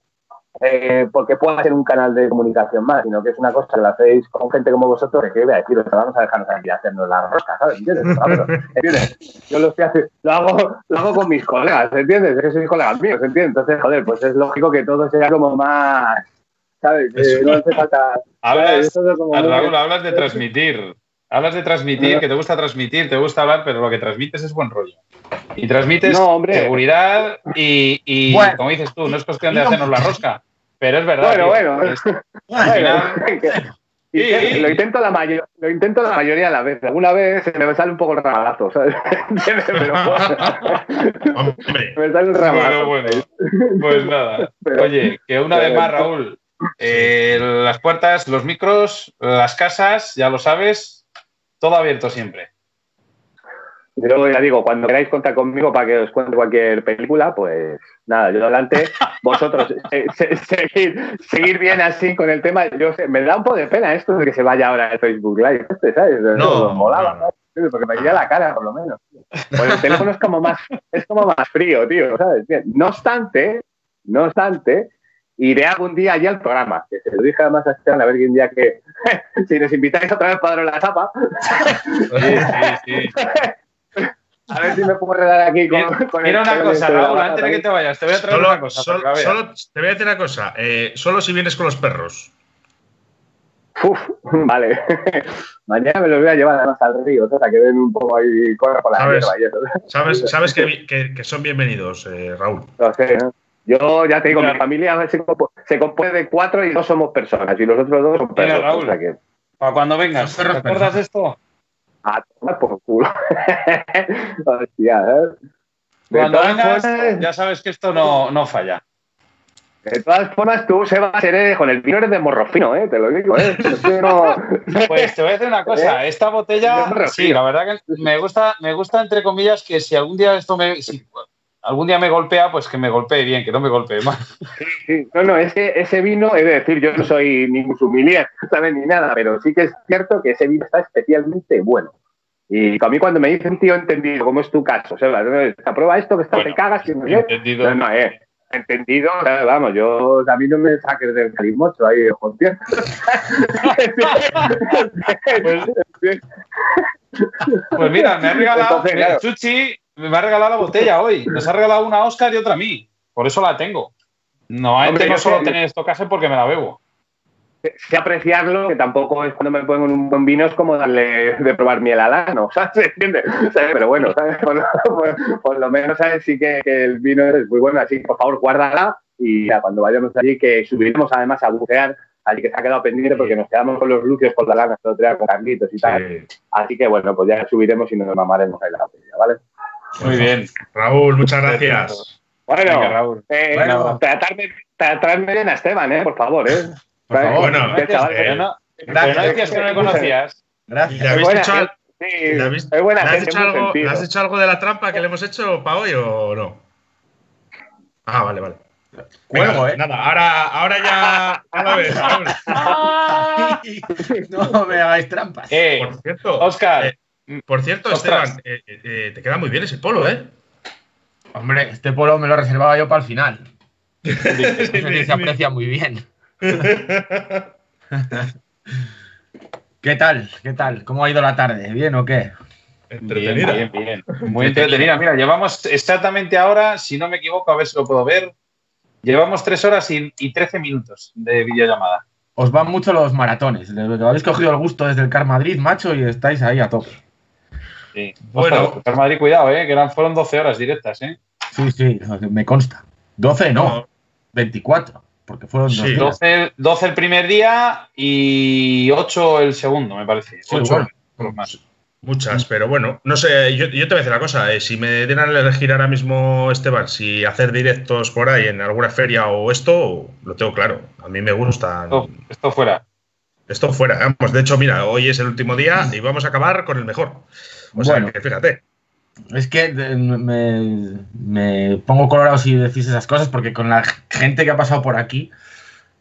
eh, porque pueda ser un canal de comunicación más, sino que es una cosa que lo hacéis con gente como vosotros, que voy a decir, vamos a dejarnos aquí hacernos la rosca, ¿sabes? ¿Entiendes? (laughs) Yo lo, estoy haciendo, lo, hago, lo hago con mis colegas, ¿entiendes? Es que sois colegas míos, ¿entiendes? Entonces, joder, pues es lógico que todo sea como más ¿sabes? no hace falta. Hablas, Raúl, hablas de transmitir. Hablas de transmitir, que te gusta transmitir, te gusta hablar, pero lo que transmites es buen rollo. Y transmites seguridad y, como dices tú, no es cuestión de hacernos la rosca, pero es verdad. Bueno, bueno. lo, intento la lo intento la mayoría de las veces. Alguna vez se me sale un poco el ramalazo, ¿sabes? (laughs) me sale un ramalazo. Bueno, bueno. Pues nada. Oye, que una vez más, Raúl, eh, las puertas, los micros, las casas, ya lo sabes, todo abierto siempre. Yo ya digo, cuando queráis contar conmigo para que os cuente cualquier película, pues nada, yo adelante. (laughs) Vosotros seguir, bien así con el tema. Yo me da un poco de pena esto de que se vaya ahora el Facebook Live, este, ¿sabes? No, molaba, porque me iría la cara, por lo menos. Pues el teléfono es como más, es como más frío, tío, ¿sabes? No obstante, no obstante, iré algún día allí al programa, que se lo dije además a Esteban, a ver quién día que, (laughs) si nos invitáis otra vez para daros la chapa. Sí, sí, sí. (laughs) A ver si me puedo redar aquí con, con Mira una cosa, Raúl, antes de que te vayas, te voy a traer una cosa. Solo, solo, te voy a decir una cosa, eh, solo si vienes con los perros. Uf, vale. (laughs) Mañana me los voy a llevar además al río, para que den un poco ahí corra por la ¿Sabes, sabes, sabes que, que, que, son bienvenidos, eh, Raúl. Lo sé, ¿no? Yo ya te digo, mi familia se, se, compone de cuatro y dos somos personas y los otros dos son perros. Raúl, para cuando vengas, ¿te acuerdas de esto? A tomar por culo. (laughs) Hostia, ¿eh? Cuando vengas, ya sabes que esto no, no falla. De todas formas, tú, se va a ser con el vino eres de morrofino, ¿eh? Te lo digo, ¿eh? (laughs) pues te voy a decir una cosa. ¿Eh? Esta botella, sí, la verdad que me gusta, me gusta, entre comillas, que si algún día esto me algún día me golpea, pues que me golpee bien, que no me golpee mal. Sí, sí. No, no, ese, ese vino, de decir, yo no soy ni musulmán, ¿sabes? Ni nada, pero sí que es cierto que ese vino está especialmente bueno. Y a mí cuando me dicen, tío, entendido, como es tu caso, o sea, prueba esto que está, te cagas, que no Entendido. No, no, eh. Entendido, vamos, yo a mí no me saques del calimocho ahí, joder. (laughs) pues, pues mira, me ha regalado Chuchi, me ha regalado la botella (laughs) hoy. Nos ha regalado una Oscar y otra a mí. Por eso la tengo. No, Hombre, no solo tener esto casi porque me la bebo. Sé apreciarlo, que tampoco es cuando me pongo un buen vino, es como darle de probar miel al ano, ¿sabes? (laughs) ¿Se entiende? Pero bueno, ¿sabes? (laughs) Por, lo, menos, ¿sabes? Sí que, el vino es muy bueno, así que por favor, guárdala y ya, cuando vayamos allí, que subiremos además a bucear, allí que se ha quedado pendiente porque nos quedamos con los lucios por la lana, con Carlitos y tal. Así que bueno, pues ya subiremos y nos mamaremos ahí la botella, ¿vale? Muy bien. Raúl, muchas gracias. Bueno, Raúl. Eh, bueno. Tratarme, tratarme bien a Esteban, ¿eh? Por favor, ¿eh? Por favor, bueno, gracias, no, no decías que no me conocías. Gracias. Le habéis, al, Sí, ¿Le. Has hecho algo, ¿Le has hecho algo de la trampa que le hemos hecho para hoy o no? Ah, vale, vale. Bueno, ¿eh? Nada, ahora, ahora ya, ves. (laughs) (laughs) no me hagáis trampas. Eh, por cierto, Oscar. Eh, por cierto, Esteban, eh, eh, te queda muy bien ese polo, ¿eh? Hombre, este polo me lo reservaba yo para el final. (laughs) se aprecia muy bien. (laughs) ¿Qué tal? ¿Qué tal? ¿Cómo ha ido la tarde? ¿Bien o qué? Entretenida. Bien, bien, bien. Muy entretenida. Mira, llevamos exactamente ahora, si no me equivoco, a ver si lo puedo ver. Llevamos tres horas y, trece minutos de videollamada. Os van mucho los maratones. Habéis cogido el gusto desde el Car Madrid, macho, y estáis ahí a tope. Sí. Bueno, Car Madrid, cuidado, ¿eh? que eran, fueron 12 horas directas. ¿eh? Sí, sí, me consta. 12 no, 24, porque fueron sí. 12, 12, el primer día y 8 el segundo, me parece. 8 más. Muchas, pero bueno, no sé, yo, te voy a decir una cosa, eh, si me dieran a elegir ahora mismo, Esteban, si hacer directos por ahí en alguna feria o esto, lo tengo claro, a mí me gusta. Esto, fuera. Esto fuera, vamos, de hecho, mira, hoy es el último día y vamos a acabar con el mejor. O sea, que fíjate. Es que me, me, pongo colorado si decís esas cosas, porque con la gente que ha pasado por aquí,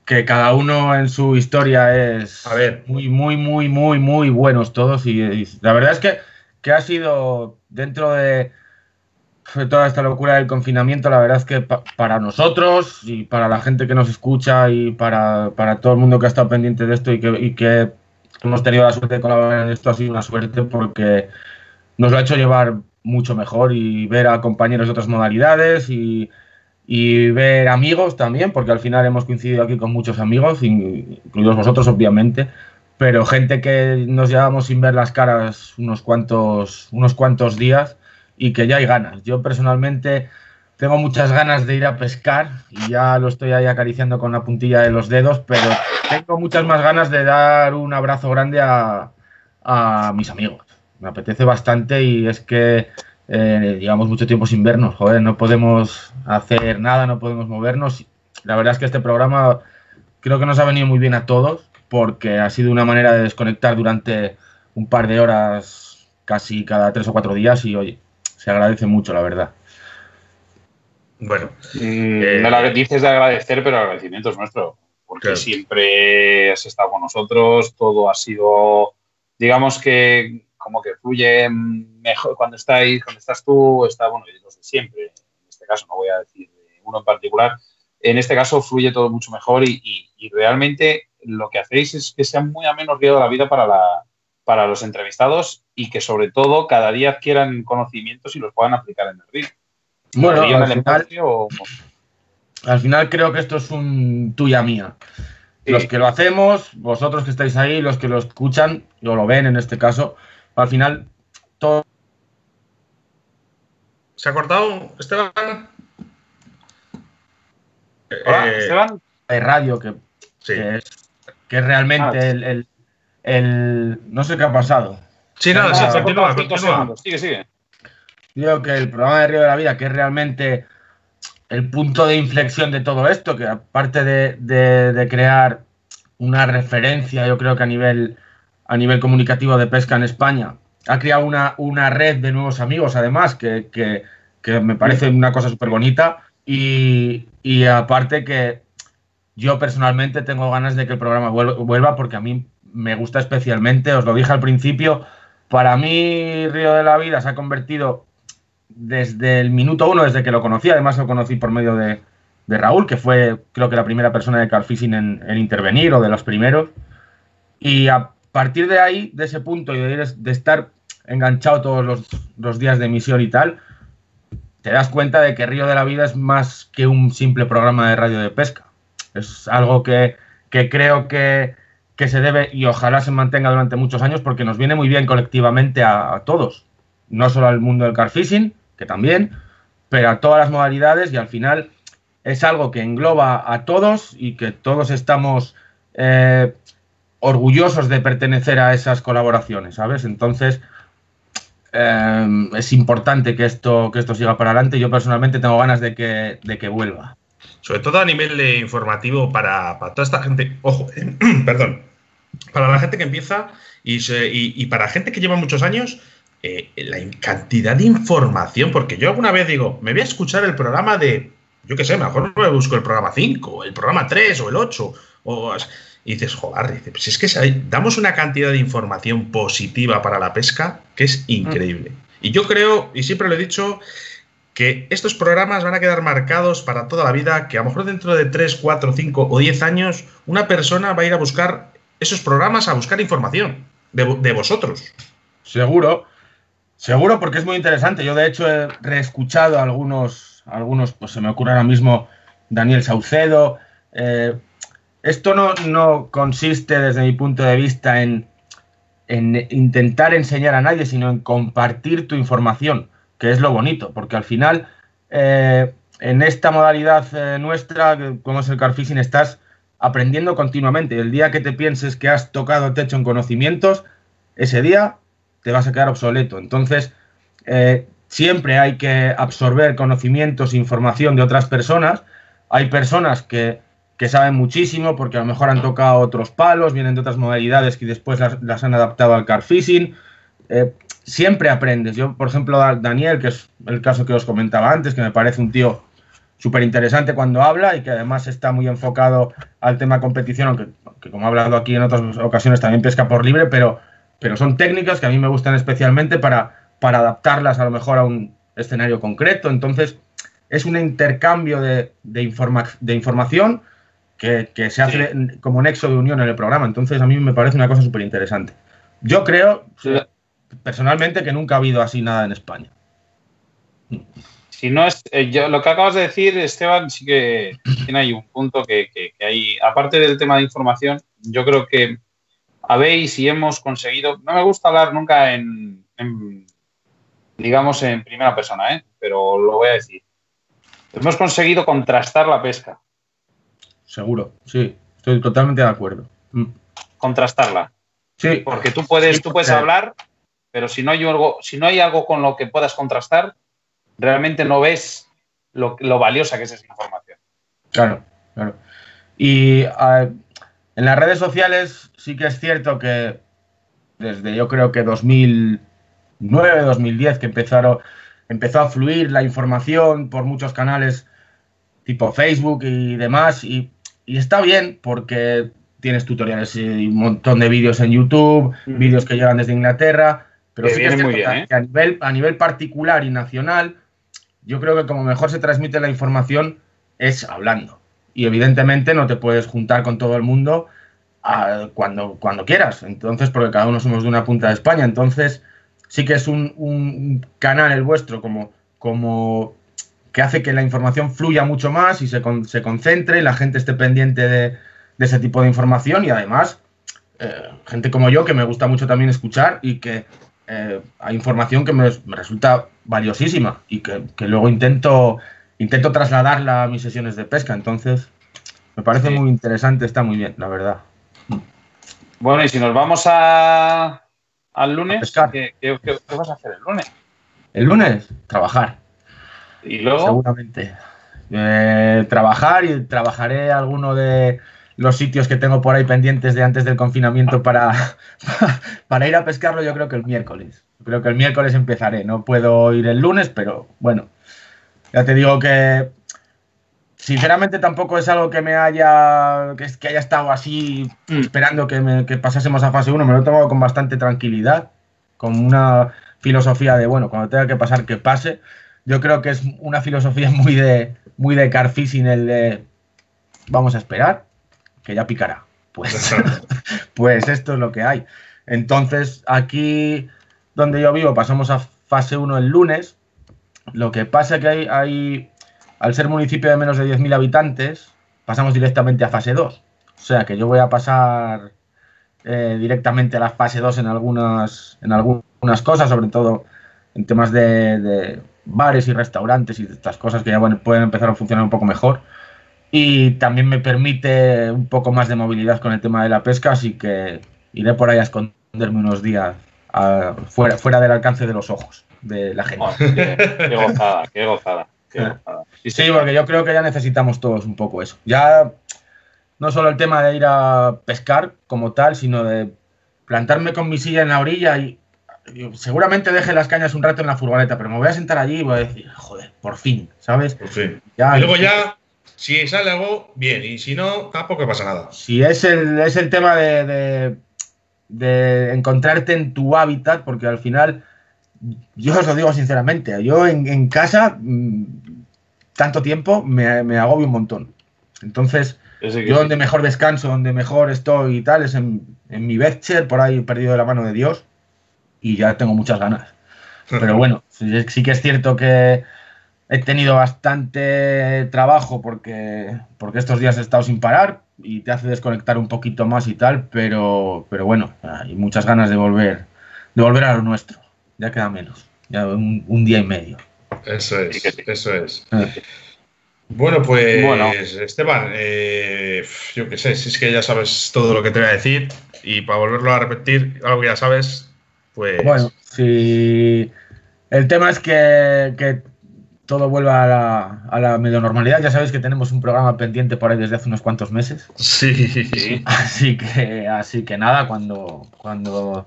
que cada uno en su historia es a ver. muy, muy, muy, muy, muy buenos todos. Y, la verdad es que, que, ha sido dentro de, toda esta locura del confinamiento, la verdad es que para nosotros y para la gente que nos escucha y para, para, todo el mundo que ha estado pendiente de esto y que, y que hemos tenido la suerte de colaborar en esto, ha sido una suerte porque nos lo ha hecho llevar mucho mejor y ver a compañeros de otras modalidades y, ver amigos también, porque al final hemos coincidido aquí con muchos amigos, incluidos vosotros obviamente, pero gente que nos llevamos sin ver las caras unos cuantos, unos cuantos días y que ya hay ganas. Yo personalmente tengo muchas ganas de ir a pescar y ya lo estoy ahí acariciando con la puntilla de los dedos, pero tengo muchas más ganas de dar un abrazo grande a, a mis amigos me apetece bastante y es que eh, llevamos mucho tiempo sin vernos, joder, no podemos hacer nada, no podemos movernos. La verdad es que este programa creo que nos ha venido muy bien a todos porque ha sido una manera de desconectar durante un par de horas casi cada tres o cuatro días y oye, se agradece mucho, la verdad. Bueno, eh, no lo dices de agradecer, pero el agradecimiento es nuestro, porque siempre has estado con nosotros, todo ha sido, digamos que como que fluye mejor cuando estáis, cuando estás tú, está, bueno, los de siempre, en este caso no voy a decir uno en particular, en este caso fluye todo mucho mejor y, realmente lo que hacéis es que sea muy ameno río de la vida para, la, para los entrevistados y que sobre todo cada día adquieran conocimientos y los puedan aplicar en el río. Bueno, al final, al final creo que esto es un tuya mía. Los que lo hacemos, vosotros que estáis ahí, los que lo escuchan o lo ven en este caso, al final, todo. ¿Se ha cortado, Esteban? Hola, eh, Esteban. Hay radio que, que, es, realmente ah, el, No sé qué ha pasado. Sí, nada, sí, continúa, continúa. Sigue, sigue. Digo que el programa de Río de la Vida, que es realmente el punto de inflexión de todo esto, que aparte de, de crear una referencia, yo creo que a nivel a nivel comunicativo de pesca en España. Ha creado una, una red de nuevos amigos, además, que, me parece una cosa súper bonita. Y, aparte que yo personalmente tengo ganas de que el programa vuelva porque a mí me gusta especialmente, os lo dije al principio, para mí Río de la Vida se ha convertido desde el minuto uno, desde que lo conocí, además lo conocí por medio de, Raúl, que fue creo que la primera persona de Carfishing en, en intervenir o de los primeros. Y a, partir de ahí, de ese punto y de, estar enganchado todos los, días de emisión y tal, te das cuenta de que Río de la Vida es más que un simple programa de radio de pesca. Es algo que, creo que, se debe y ojalá se mantenga durante muchos años porque nos viene muy bien colectivamente a, todos. No solo al mundo del car fishing, que también, pero a todas las modalidades y al final es algo que engloba a todos y que todos estamos eh, orgullosos de pertenecer a esas colaboraciones, ¿sabes? Entonces, em, es importante que esto, que esto siga para adelante. Yo personalmente tengo ganas de que, de que vuelva. Sobre todo a nivel informativo para, toda esta gente. Ojo, (clears throat) perdón. para la gente que empieza y, y, para gente que lleva muchos años, eh, la cantidad de información, porque yo alguna vez digo, me voy a escuchar el programa de, yo qué sé, mejor me busco el programa 5, el programa 3 o el 8, o, y dices, joder, pues es que damos una cantidad de información positiva para la pesca que es increíble. Y yo creo, y siempre lo he dicho, que estos programas van a quedar marcados para toda la vida, que a lo mejor dentro de 3, 4, 5 o 10 años una persona va a ir a buscar esos programas, a buscar información de, vosotros. Seguro, seguro porque es muy interesante. Yo de hecho he reescuchado algunos, algunos pues se me ocurre ahora mismo Daniel Saucedo. Eh, esto no, no, consiste desde mi punto de vista en, en intentar enseñar a nadie, sino en compartir tu información que es lo bonito, porque al final eh, en esta modalidad eh, nuestra, como es el carfishing, estás aprendiendo continuamente. El día que te pienses que has tocado techo en conocimientos, ese día te vas a quedar obsoleto. Entonces, eh, siempre hay que absorber conocimientos, información de otras personas. Hay personas que, saben muchísimo porque a lo mejor han tocado otros palos, vienen de otras modalidades y después las, han adaptado al carfishing siempre aprendes. Yo, por ejemplo, Daniel, que es el caso que os comentaba antes, que me parece un tío súper interesante cuando habla y que además está muy enfocado al tema competición, aunque, como ha hablado aquí en otras ocasiones también pesca por libre, pero, pero son técnicas que a mí me gustan especialmente para, para adaptarlas a lo mejor a un escenario concreto. Entonces, es un intercambio de, de, información que, se hace como nexo de unión en el programa. Entonces, a mí me parece una cosa súper interesante. Yo creo, personalmente que nunca ha habido así nada en España. Si no es, eh, yo, lo que acabas de decir, Esteban, sí que tiene ahí un punto que, hay, aparte del tema de información, yo creo que habéis y hemos conseguido, no me gusta hablar nunca en, digamos, en primera persona, ¿eh? pero lo voy a decir. Hemos conseguido contrastar la pesca. Seguro, sí, estoy totalmente de acuerdo. Mm. Contrastarla. Sí. Porque tú puedes, tú puedes hablar pero si no hay algo, si no hay algo con lo que puedas contrastar, realmente no ves lo, valiosa que es esa información. Claro, claro. Y en las redes sociales sí que es cierto que desde yo creo que 2009, 2010 que empezaron, empezó a fluir la información por muchos canales tipo Facebook y demás y, y está bien porque tienes tutoriales y un montón de vídeos en YouTube, vídeos que llegan desde Inglaterra, pero sí que, muy bien, ¿eh? a, nivel, a nivel particular y nacional, yo creo que como mejor se transmite la información es hablando. Y evidentemente no te puedes juntar con todo el mundo cuando, cuando quieras. Entonces, porque cada uno somos de una punta de España. Entonces, sí que es un, canal el vuestro como, como que hace que la información fluya mucho más y se, se concentre y la gente esté pendiente de, ese tipo de información y además eh, gente como yo que me gusta mucho también escuchar y que eh, hay información que me, resulta valiosísima y que, luego intento, intento trasladarla a mis sesiones de pesca. Entonces, me parece muy interesante, está muy bien, la verdad. Bueno, y si nos vamos a, al lunes, ¿qué, vas a hacer el lunes? El lunes, trabajar. ¿Y luego? Seguramente. Eh, trabajar y trabajaré alguno de los sitios que tengo por ahí pendientes de antes del confinamiento para, (laughs) para ir a pescarlo, yo creo que el miércoles. Creo que el miércoles empezaré. No puedo ir el lunes, pero bueno. Ya te digo que sinceramente tampoco es algo que me haya que, que haya estado así mm. esperando que, me, que pasásemos a fase 1. Me lo tomo con bastante tranquilidad, con una filosofía de, bueno, cuando tenga que pasar, que pase. Yo creo que es una filosofía (laughs) muy de, muy de carfishing el de vamos a esperar que ya picará. Pues, (laughs) pues esto es lo que hay. Entonces, aquí donde yo vivo pasamos a fase 1 el lunes. Lo que pasa es que hay, hay, al ser municipio de menos de 10.000 habitantes, pasamos directamente a fase 2. O sea que yo voy a pasar eh, directamente a la fase 2 en algunas, en algunas cosas, sobre todo en temas de, de bares y restaurantes y estas cosas que ya pueden empezar a funcionar un poco mejor y también me permite un poco más de movilidad con el tema de la pesca, así que iré por ahí a esconderme unos días fuera, fuera del alcance de los ojos de la gente. qué, gozada, qué gozada. Qué Sí, porque yo creo que ya necesitamos todos un poco eso. Ya no solo el tema de ir a pescar como tal, sino de plantarme con mi silla en la orilla y, seguramente deje las cañas un rato en la furgoneta, pero me voy a sentar allí y voy a decir, joder, por fin, ¿sabes? Por fin. y luego ya, si sale algo, bien, y si no, tampoco pasa nada. Si es el, es el tema de, de, encontrarte en tu hábitat, porque al final, yo os lo digo sinceramente, yo en, casa, mm, tanto tiempo, me, me agobio un montón. Entonces, yo donde mejor descanso, donde mejor estoy y tal, es en, mi Betcher, por ahí perdido de la mano de Dios, y ya tengo muchas ganas. Pero bueno, sí, que es cierto que he tenido bastante trabajo porque, porque estos días he estado sin parar y te hace desconectar un poquito más y tal, pero, pero bueno, hay muchas ganas de volver, de volver a lo nuestro. Ya queda menos, ya un, día y medio. Eso es, eso es. Eh. Bueno, pues Esteban, eh, yo qué sé, si es que ya sabes todo lo que te voy a decir y para volverlo a repetir, algo que ya sabes, pues... Bueno, si el tema es que, todo vuelva a la, a la, medio normalidad, ya sabéis que tenemos un programa pendiente por ahí desde hace unos cuantos meses. Sí. Así que, así que nada, cuando, cuando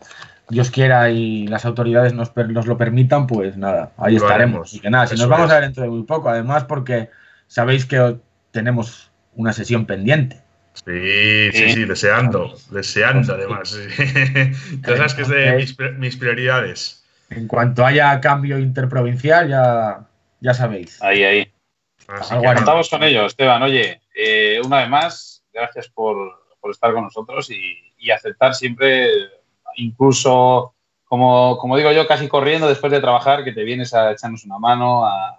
Dios quiera y las autoridades nos, nos lo permitan, pues nada, ahí estaremos. Y que nada, si nos vamos a ver dentro de muy poco, además porque sabéis que tenemos una sesión pendiente. Sí, sí, sí, deseando, deseando además. (laughs) Cosas que es de mis, prioridades. En cuanto haya cambio interprovincial, ya, ya sabéis. Ahí, ahí. Estamos con ello, Esteban. Oye, eh, una vez más, gracias por, estar con nosotros y, aceptar siempre, incluso, como, como digo yo, casi corriendo después de trabajar, que te vienes a echarnos una mano, a,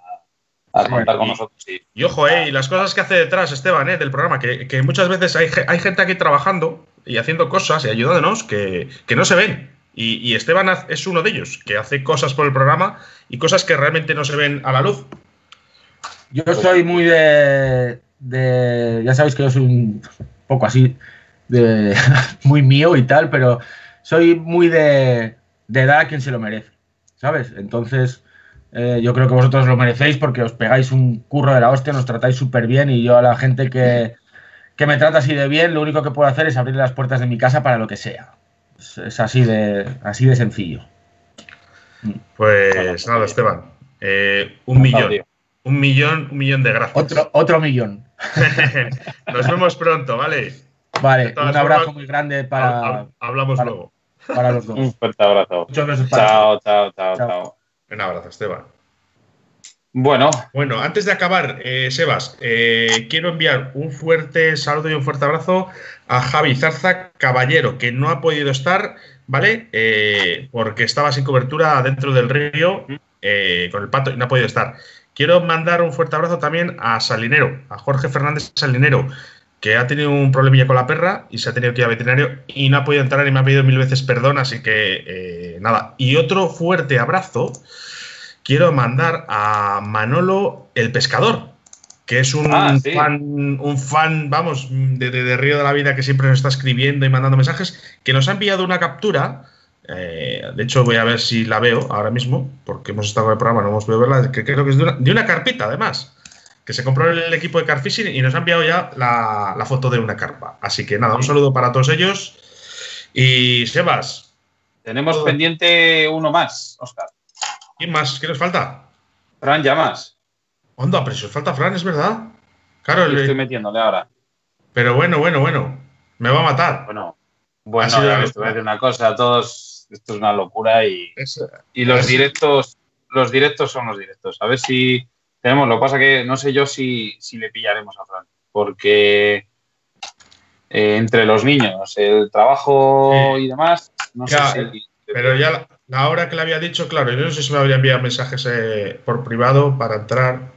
a contar con nosotros. Y ojo, eh, y las cosas que hace detrás Esteban eh, del programa, que, muchas veces hay, hay, gente aquí trabajando y haciendo cosas y ayudándonos que, no se ven. Y, Esteban es uno de ellos, que hace cosas por el programa y cosas que realmente no se ven a la luz. Yo soy muy de. ya sabéis que yo soy un poco así, de, (laughs) muy mío y tal, pero soy muy de, de dar a quien se lo merece, ¿sabes? Entonces eh, yo creo que vosotros lo merecéis porque os pegáis un curro de la hostia, nos tratáis súper bien y yo a la gente que, me trata así de bien, lo único que puedo hacer es abrir las puertas de mi casa para lo que sea. Es, así, de, así de sencillo. Pues nada, Esteban. Eh, un millón. Un millón, un millón de gracias. Otro, otro millón. (laughs) Nos vemos pronto, ¿vale? Vale, un abrazo muy grande para. Hablamos luego. Para los dos. Un fuerte abrazo. chao, chao, chao, chao. Un abrazo, Esteban. Bueno. Bueno, antes de acabar, eh, Sebas, eh, quiero enviar un fuerte saludo y un fuerte abrazo a Javi Zarza Caballero, que no ha podido estar, ¿vale? Eh, porque estaba sin cobertura dentro del río con el pato y no ha podido estar. Quiero mandar un fuerte abrazo también a Salinero, a Jorge Fernández Salinero, que ha tenido un problemilla con la perra y se ha tenido que ir a veterinario y no ha podido entrar y me ha pedido mil veces perdón, así que eh, nada. Y otro fuerte abrazo quiero mandar a Manolo el Pescador, que es un, ah, fan, un fan, vamos, de, Río de la Vida que siempre nos está escribiendo y mandando mensajes, que nos ha enviado una captura. Eh, de hecho, voy a ver si la veo ahora mismo, porque hemos estado en el programa, no hemos podido verla, que creo que es de una, de una carpita, además que se compró el equipo de Carfishing y nos ha enviado ya la, foto de una carpa. Así que nada, un saludo para todos ellos. Y Sebas. Tenemos pendiente uno más, Oscar. ¿Quién más? ¿Qué nos falta? Fran Llamas. Onda, pero si os falta Fran, es verdad. Claro, le... estoy metiéndole ahora. Pero bueno, bueno, bueno. Me va a matar. Bueno, bueno, te voy a decir una cosa, todos, esto es una locura y, y los directos, los directos son los directos. A ver si tenemos, lo que pasa que no sé yo si, le pillaremos a Fran, porque eh, entre los niños, el trabajo y demás, no sé si... Pero ya la, hora que le había dicho, claro, yo no sé si me habría enviado mensajes eh, por privado para entrar.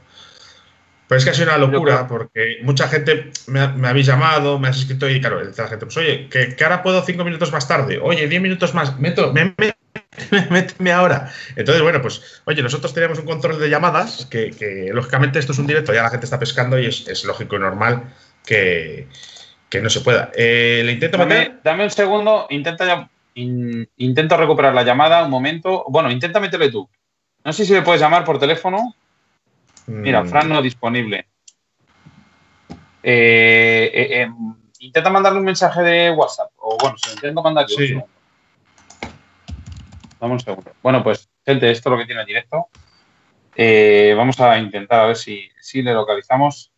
Pero es que ha sido una locura, porque mucha gente me, habéis llamado, me has escrito y claro, la gente, pues oye, que, ahora puedo cinco minutos más tarde, oye, diez minutos más, meto, me, (laughs) méteme ahora. Entonces, bueno, pues, oye, nosotros tenemos un control de llamadas, que, lógicamente esto es un directo, ya la gente está pescando y es, lógico y normal que, no se pueda. Eh, ¿Le intento dame, Dame un segundo, intenta intento recuperar la llamada, un momento. Bueno, intenta meterle tú. No sé si le puedes llamar por teléfono. Mira, mm. Fran no disponible. Eh, eh, intenta mandarle un mensaje de WhatsApp. O bueno, se lo intento mandar yo. Sí. Vamos un segundo. Bueno, pues, gente, esto es lo que tiene el directo. Eh, vamos a intentar a ver si, si le localizamos.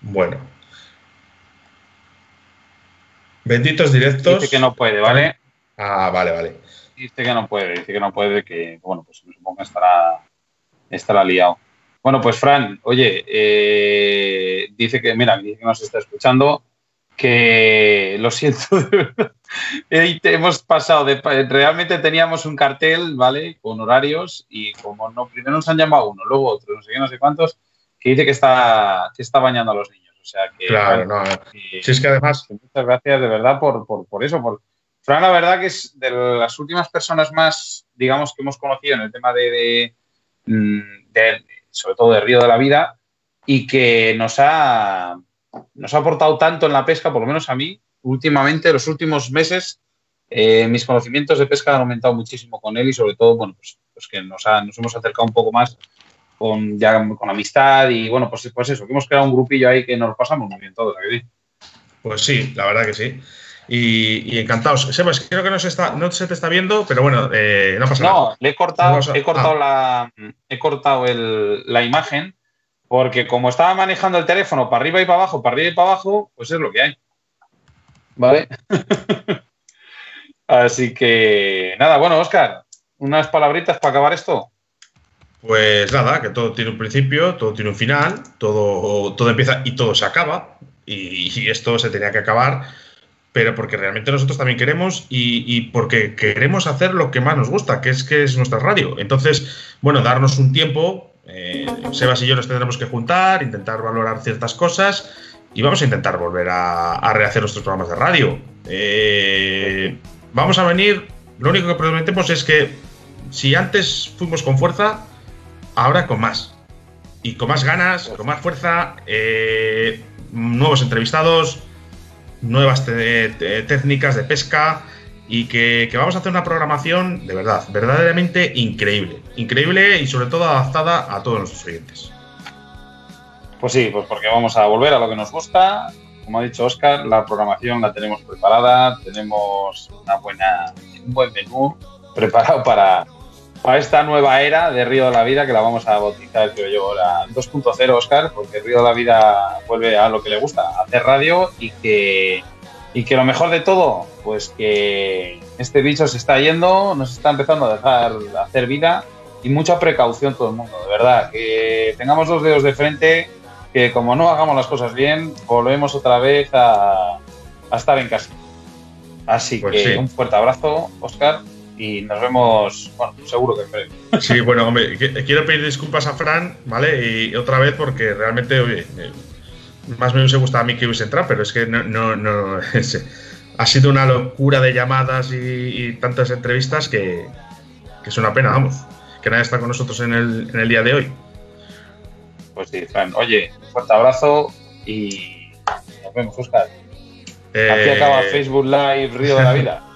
Bueno. Benditos directos. Dice que no puede, ¿vale? Ah, vale, vale. Dice que no puede, dice que no puede, que, bueno, pues supongo que estará, estará liado. Bueno, pues Fran, oye, eh, dice que, mira, dice que nos está escuchando, que lo siento, (laughs) hemos pasado de, realmente teníamos un cartel, ¿vale? Con horarios y como no, primero nos han llamado uno, luego otro, no sé qué, no sé cuántos, que dice que está, que está bañando a los niños. O sea que. Claro, no. si es que además. Muchas gracias de verdad por, por, eso. Por, Fran, la verdad que es de las últimas personas más, digamos, que hemos conocido en el tema de, mm, sobre todo de Río de la Vida, y que nos ha, nos ha aportado tanto en la pesca, por lo menos a mí, últimamente, los últimos meses, eh, mis conocimientos de pesca han aumentado muchísimo con él y sobre todo, bueno, pues, pues que nos, nos hemos acercado un poco más con, ya con amistad y bueno, pues, pues eso, que hemos creado un grupillo ahí que nos pasamos muy bien todos. Pues sí, la verdad que sí. Y, encantados. Sebas, creo que no se, está, no se te está viendo, pero bueno, eh, no pasa nada. No, le he cortado, he cortado, ah. la, he cortado la imagen porque como estaba manejando el teléfono para arriba y para abajo, para arriba y para abajo, pues es lo que hay. ¿Vale? (laughs) Así que nada, bueno, Oscar, unas palabritas para acabar esto. Pues nada, que todo tiene un principio, todo tiene un final, todo, todo empieza y todo se acaba. Y, esto se tenía que acabar, pero porque realmente nosotros también queremos y, porque queremos hacer lo que más nos gusta, que es que es nuestra radio. Entonces, bueno, darnos un tiempo. Eh, Sebas y yo nos tendremos que juntar, intentar valorar ciertas cosas y vamos a intentar volver a, rehacer nuestros programas de radio. Eh, vamos a venir. Lo único que prometemos es que si antes fuimos con fuerza, ahora con más. Y con más ganas, con más fuerza, eh, nuevos entrevistados, nuevas técnicas de pesca y que, vamos a hacer una programación de verdad, verdaderamente increíble. Increíble y sobre todo adaptada a todos nuestros oyentes. Pues sí, pues porque vamos a volver a lo que nos gusta. Como ha dicho Oscar, la programación la tenemos preparada, tenemos una buena, un buen menú preparado para, para esta nueva era de Río de la Vida que la vamos a bautizar, creo yo, la 2.0, Oscar, porque Río de la Vida vuelve a lo que le gusta, hacer radio y que, y que lo mejor de todo, pues que este bicho se está yendo, nos está empezando a dejar hacer vida y mucha precaución todo el mundo, de verdad, que tengamos los dedos de frente, que como no hagamos las cosas bien, volvemos otra vez a, estar en casa. Así pues que un fuerte abrazo, Oscar, y nos vemos, bueno, seguro que en breve. Sí, bueno, hombre, quiero pedir disculpas a Fran, ¿vale? Y otra vez porque realmente, oye, eh, más me hubiese gustado a mí que hubiese entrado, pero es que no, no, no (laughs) ha sido una locura de llamadas y, tantas entrevistas que, que, es una pena, vamos, que nadie está con nosotros en el, en el día de hoy. Pues sí, Fran, oye, un fuerte abrazo y nos vemos, Oscar. Eh... Aquí acaba Facebook Live Río de la Vida. (laughs)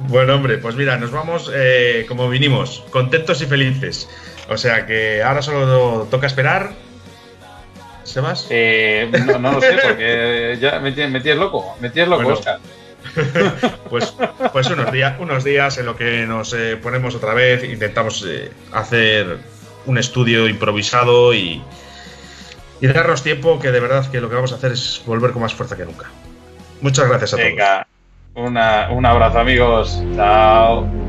bueno, hombre, pues mira, nos vamos eh, como vinimos, contentos y felices. O sea que ahora solo toca esperar. ¿Sebas? Eh, no, no, lo sé, porque ya me, tienes loco, me tienes loco, Oscar. (laughs) pues, pues unos, días, unos días en lo que nos eh, ponemos otra vez, intentamos hacer un estudio improvisado y, y darnos tiempo, que de verdad que lo que vamos a hacer es volver con más fuerza que nunca. Muchas gracias a todos. Un abrazo amigos. Chao.